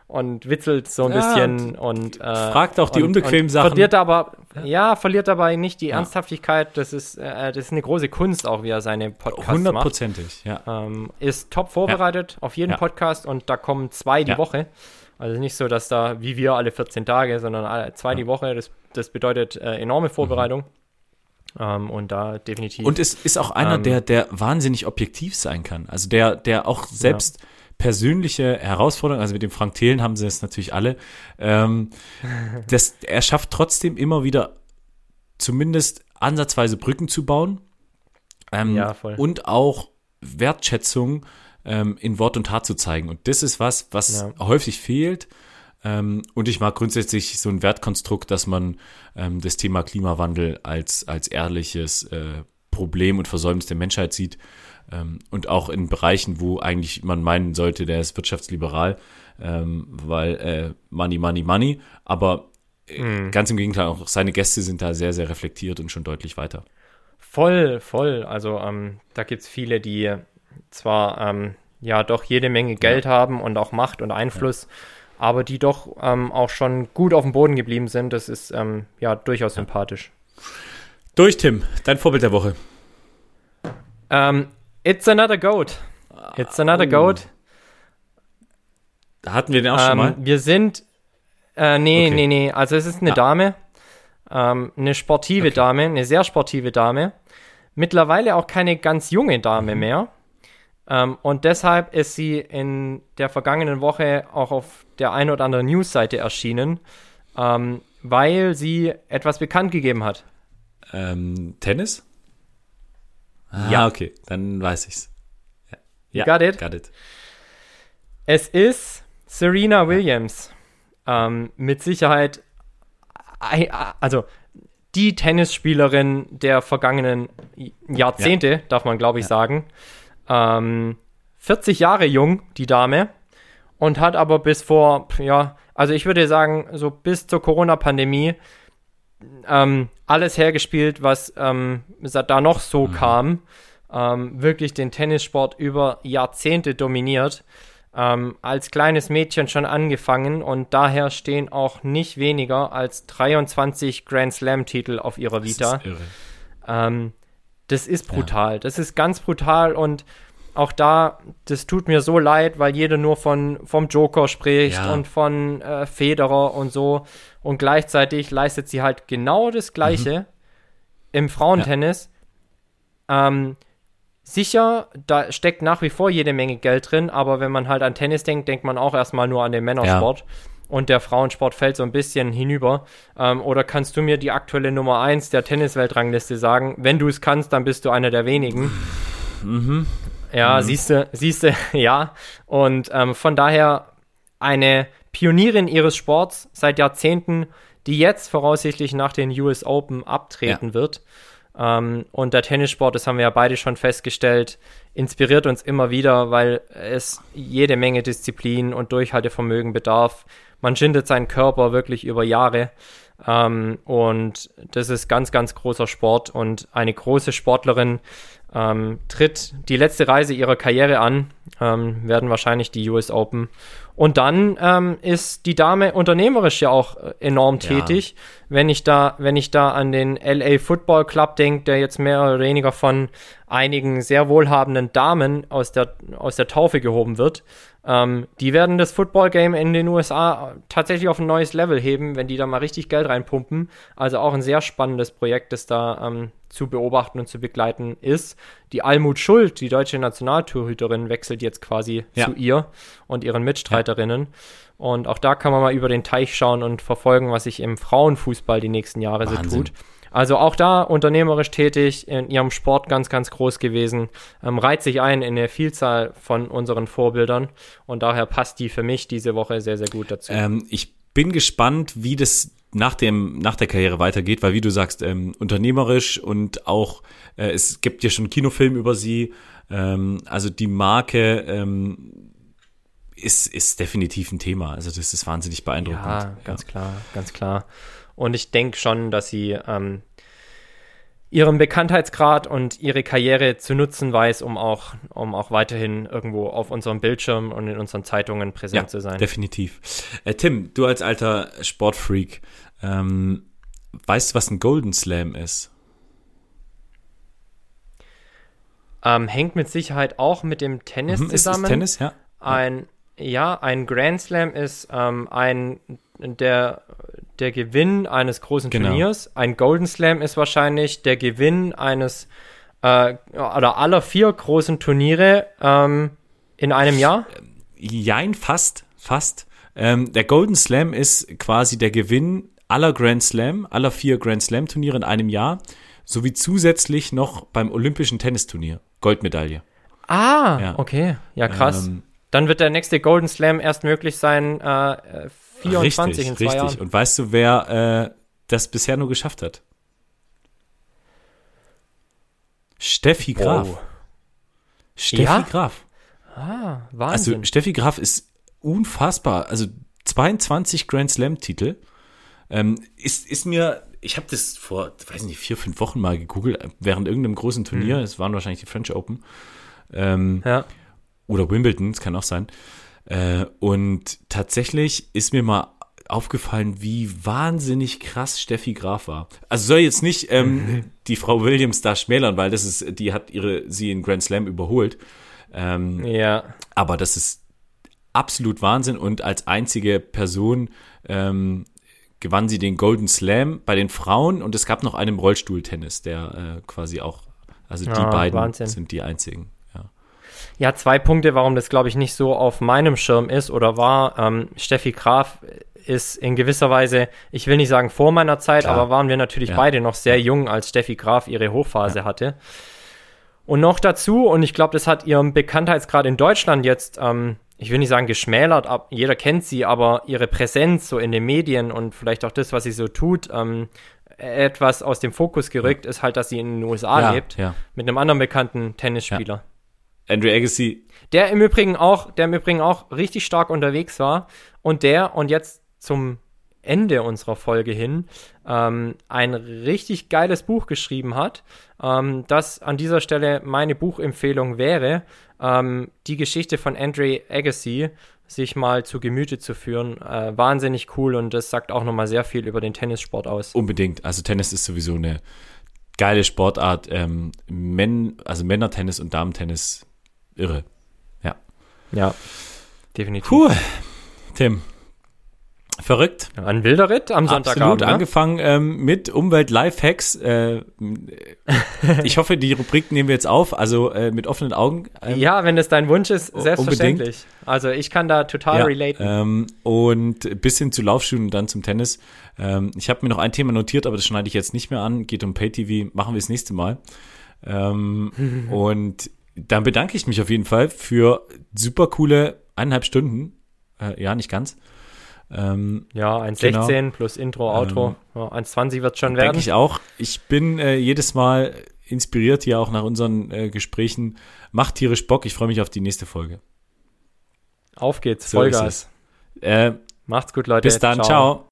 und witzelt so ein ja, bisschen und äh, fragt auch die und, unbequemen und Sachen. Verliert aber, ja. ja. verliert dabei nicht die Ernsthaftigkeit. Das ist, äh, das ist eine große Kunst auch, wie er seine Podcasts Hundertprozentig, ja. Ähm, ist top vorbereitet auf jeden Podcast und da kommen zwei die Woche. Also nicht so, dass da wie wir alle 14 Tage, sondern alle, zwei die Woche. Das, das bedeutet äh, enorme Vorbereitung. Mhm. Ähm, und da definitiv. Und es ist auch einer, ähm, der, der wahnsinnig objektiv sein kann. Also der, der auch selbst persönliche Herausforderungen, also mit dem Frank Thelen haben sie es natürlich alle, ähm, das, er schafft trotzdem immer wieder zumindest ansatzweise Brücken zu bauen. Ähm, ja. Und auch Wertschätzung ähm, in Wort und Tat zu zeigen. Und das ist was, was ja. häufig fehlt. Ähm, und ich mag grundsätzlich so ein Wertkonstrukt, dass man ähm, das Thema Klimawandel als, als ehrliches äh, Problem und Versäumnis der Menschheit sieht ähm, und auch in Bereichen, wo eigentlich man meinen sollte, der ist wirtschaftsliberal, ähm, weil äh, Money, Money, Money. Aber äh, mhm. ganz im Gegenteil, auch seine Gäste sind da sehr, sehr reflektiert und schon deutlich weiter. Voll, voll. Also ähm, da gibt es viele, die zwar ähm, ja doch jede Menge Geld ja. haben und auch Macht und Einfluss, ja. aber die doch ähm, auch schon gut auf dem Boden geblieben sind. Das ist ähm, ja durchaus sympathisch. Durch, Tim. Dein Vorbild der Woche. Ähm, It's another goat. It's another oh. goat. Da hatten wir den auch schon ähm, mal. Wir sind, äh, nee, okay. nee, nee. Also es ist eine ah. Dame, ähm, eine sportive okay. Dame, eine sehr sportive Dame. Mittlerweile auch keine ganz junge Dame mhm. mehr. Ähm, und deshalb ist sie in der vergangenen Woche auch auf der einen oder anderen Newsseite erschienen, ähm, weil sie etwas bekannt gegeben hat. Ähm, Tennis? Ah, ja. okay, dann weiß ich's. Ja. got it? Got it. Es ist Serena Williams. Ähm, mit Sicherheit, also die Tennisspielerin der vergangenen Jahrzehnte, ja. darf man glaube ich ja. sagen. Ähm, 40 Jahre jung, die Dame. Und hat aber bis vor, ja, also ich würde sagen, so bis zur Corona-Pandemie ähm, alles hergespielt, was ähm, da noch so mhm. kam. Ähm, wirklich den Tennissport über Jahrzehnte dominiert. Ähm, als kleines Mädchen schon angefangen und daher stehen auch nicht weniger als 23 Grand Slam-Titel auf ihrer Vita. Das ist. Ähm, das ist brutal. Ja. Das ist ganz brutal und auch da, das tut mir so leid, weil jeder nur von vom Joker spricht ja. und von äh, Federer und so. Und gleichzeitig leistet sie halt genau das Gleiche mhm. im Frauentennis. Ja. Ähm, sicher, da steckt nach wie vor jede Menge Geld drin, aber wenn man halt an Tennis denkt, denkt man auch erstmal nur an den Männersport. Ja. Und der Frauensport fällt so ein bisschen hinüber. Ähm, oder kannst du mir die aktuelle Nummer 1 der Tennisweltrangliste sagen? Wenn du es kannst, dann bist du einer der wenigen. Mhm. Ja, mhm. siehst du, siehst du, ja. Und ähm, von daher eine Pionierin ihres Sports seit Jahrzehnten, die jetzt voraussichtlich nach den US Open abtreten ja. wird. Ähm, und der Tennissport, das haben wir ja beide schon festgestellt, inspiriert uns immer wieder, weil es jede Menge Disziplin und Durchhaltevermögen bedarf. Man schindet seinen Körper wirklich über Jahre. Ähm, und das ist ganz, ganz großer Sport und eine große Sportlerin ähm, tritt die letzte Reise ihrer Karriere an, ähm, werden wahrscheinlich die US Open. Und dann ähm, ist die Dame unternehmerisch ja auch äh, enorm tätig. Ja. Wenn ich da, wenn ich da an den LA Football Club denke, der jetzt mehr oder weniger von einigen sehr wohlhabenden Damen aus der, aus der Taufe gehoben wird, ähm, die werden das Football Game in den USA tatsächlich auf ein neues Level heben, wenn die da mal richtig Geld reinpumpen. Also auch ein sehr spannendes Projekt, das da ähm, zu beobachten und zu begleiten ist. Die Almut Schuld, die deutsche Nationaltorhüterin, wechselt jetzt quasi ja. zu ihr und ihren Mitstreiterinnen. Ja. Und auch da kann man mal über den Teich schauen und verfolgen, was sich im Frauenfußball die nächsten Jahre Wahnsinn. so tut. Also auch da unternehmerisch tätig, in ihrem Sport ganz, ganz groß gewesen, ähm, reiht sich ein in eine Vielzahl von unseren Vorbildern und daher passt die für mich diese Woche sehr, sehr gut dazu. Ähm, ich bin gespannt, wie das nach dem nach der Karriere weitergeht, weil wie du sagst, ähm, unternehmerisch und auch äh, es gibt ja schon Kinofilm über sie, ähm, also die Marke ähm, ist ist definitiv ein Thema. Also das ist wahnsinnig beeindruckend. Ja, ganz ja. klar, ganz klar. Und ich denke schon, dass sie ähm, ihren Bekanntheitsgrad und ihre Karriere zu nutzen weiß, um auch, um auch weiterhin irgendwo auf unserem Bildschirm und in unseren Zeitungen präsent ja, zu sein. Definitiv. Äh, Tim, du als alter Sportfreak, ähm, weißt du, was ein Golden Slam ist? Ähm, hängt mit Sicherheit auch mit dem Tennis Mhm, ist- zusammen. Ist Tennis, ja. Ein, ja, ein Grand Slam ist ähm, ein der, der Gewinn eines großen Genau. Turniers. Ein Golden Slam ist wahrscheinlich der Gewinn eines äh, oder aller vier großen Turniere ähm, in einem Jahr. Jein, fast, fast. Ähm, der Golden Slam ist quasi der Gewinn aller Grand Slam, aller vier Grand Slam Turniere in einem Jahr, sowie zusätzlich noch beim Olympischen Tennisturnier Goldmedaille. Ah, Ja. okay. Ja, krass. Ähm, Dann wird der nächste Golden Slam erst möglich sein, äh, äh, 24 richtig, in zwei richtig. Jahren. Und weißt du, wer äh, das bisher nur geschafft hat? Steffi Graf. Oh. Steffi Ja? Graf. Ah, Also Wahnsinn. Steffi Graf ist unfassbar. Also 22 Grand Slam Titel. Ähm, ist, ist mir, ich habe das vor, weiß nicht, vier, fünf Wochen mal gegoogelt, äh, während irgendeinem großen Turnier, es waren wahrscheinlich die French Open ähm, ja. oder Wimbledon, es kann auch sein. Äh, und tatsächlich ist mir mal aufgefallen, wie wahnsinnig krass Steffi Graf war. Also soll jetzt nicht ähm, die Frau Williams da schmälern, weil das ist, die hat ihre, sie in Grand Slam überholt. Ähm, Ja. aber das ist absolut Wahnsinn und als einzige Person ähm, gewann sie den Golden Slam bei den Frauen und es gab noch einen im Rollstuhltennis, der äh, quasi auch, also die Ah, beiden Wahnsinn. sind die einzigen. Ja. Ja, zwei Punkte, warum das, glaube ich, nicht so auf meinem Schirm ist oder war. Ähm, Steffi Graf ist in gewisser Weise, ich will nicht sagen vor meiner Zeit, Klar. aber waren wir natürlich Ja. beide noch sehr jung, als Steffi Graf ihre Hochphase hatte. Und noch dazu, und ich glaube, das hat ihren Bekanntheitsgrad in Deutschland jetzt, ähm, ich will nicht sagen geschmälert, ab, jeder kennt sie, aber ihre Präsenz so in den Medien und vielleicht auch das, was sie so tut, ähm, etwas aus dem Fokus gerückt, ist halt, dass sie in den USA Ja, lebt, ja. mit einem anderen bekannten Tennisspieler. Andrew Agassi, Der im Übrigen auch, der im Übrigen auch richtig stark unterwegs war und der und jetzt zum Ende unserer Folge hin ähm, ein richtig geiles Buch geschrieben hat, ähm, das an dieser Stelle meine Buchempfehlung wäre, ähm, die Geschichte von Andre Agassi sich mal zu Gemüte zu führen. Äh, wahnsinnig cool und das sagt auch nochmal sehr viel über den Tennissport aus. unbedingt. Also Tennis ist sowieso eine geile Sportart. Ähm, Men, also Männertennis und Damentennis, irre. Ja. Ja, definitiv. Puh, Tim. Verrückt. Ein wilder Ritt am Absolut, Sonntagabend. ne? angefangen ähm, mit Umwelt-Lifehacks. Äh, ich hoffe, die Rubrik nehmen wir jetzt auf, also äh, mit offenen Augen. Ähm, Ja, wenn es dein Wunsch ist, selbstverständlich. Also ich kann da total ja, relaten. ähm, und bis hin zu Laufschuhen und dann zum Tennis. Ähm, ich habe mir noch ein Thema notiert, aber das schneide ich jetzt nicht mehr an. Geht um Pay-TV, machen wir das nächste Mal. Ähm, und dann bedanke ich mich auf jeden Fall für super coole eineinhalb Stunden. Äh, ja, nicht ganz. Ähm, ja, 1,16 genau. plus Intro, Outro. ja, 1,20 wird schon Denke werden. ich auch. Ich bin äh, jedes Mal inspiriert hier auch nach unseren äh, Gesprächen. Macht tierisch Bock. Ich freue mich auf die nächste Folge. Auf geht's, So Vollgas. Äh, Macht's gut, Leute. bis dann. Ciao.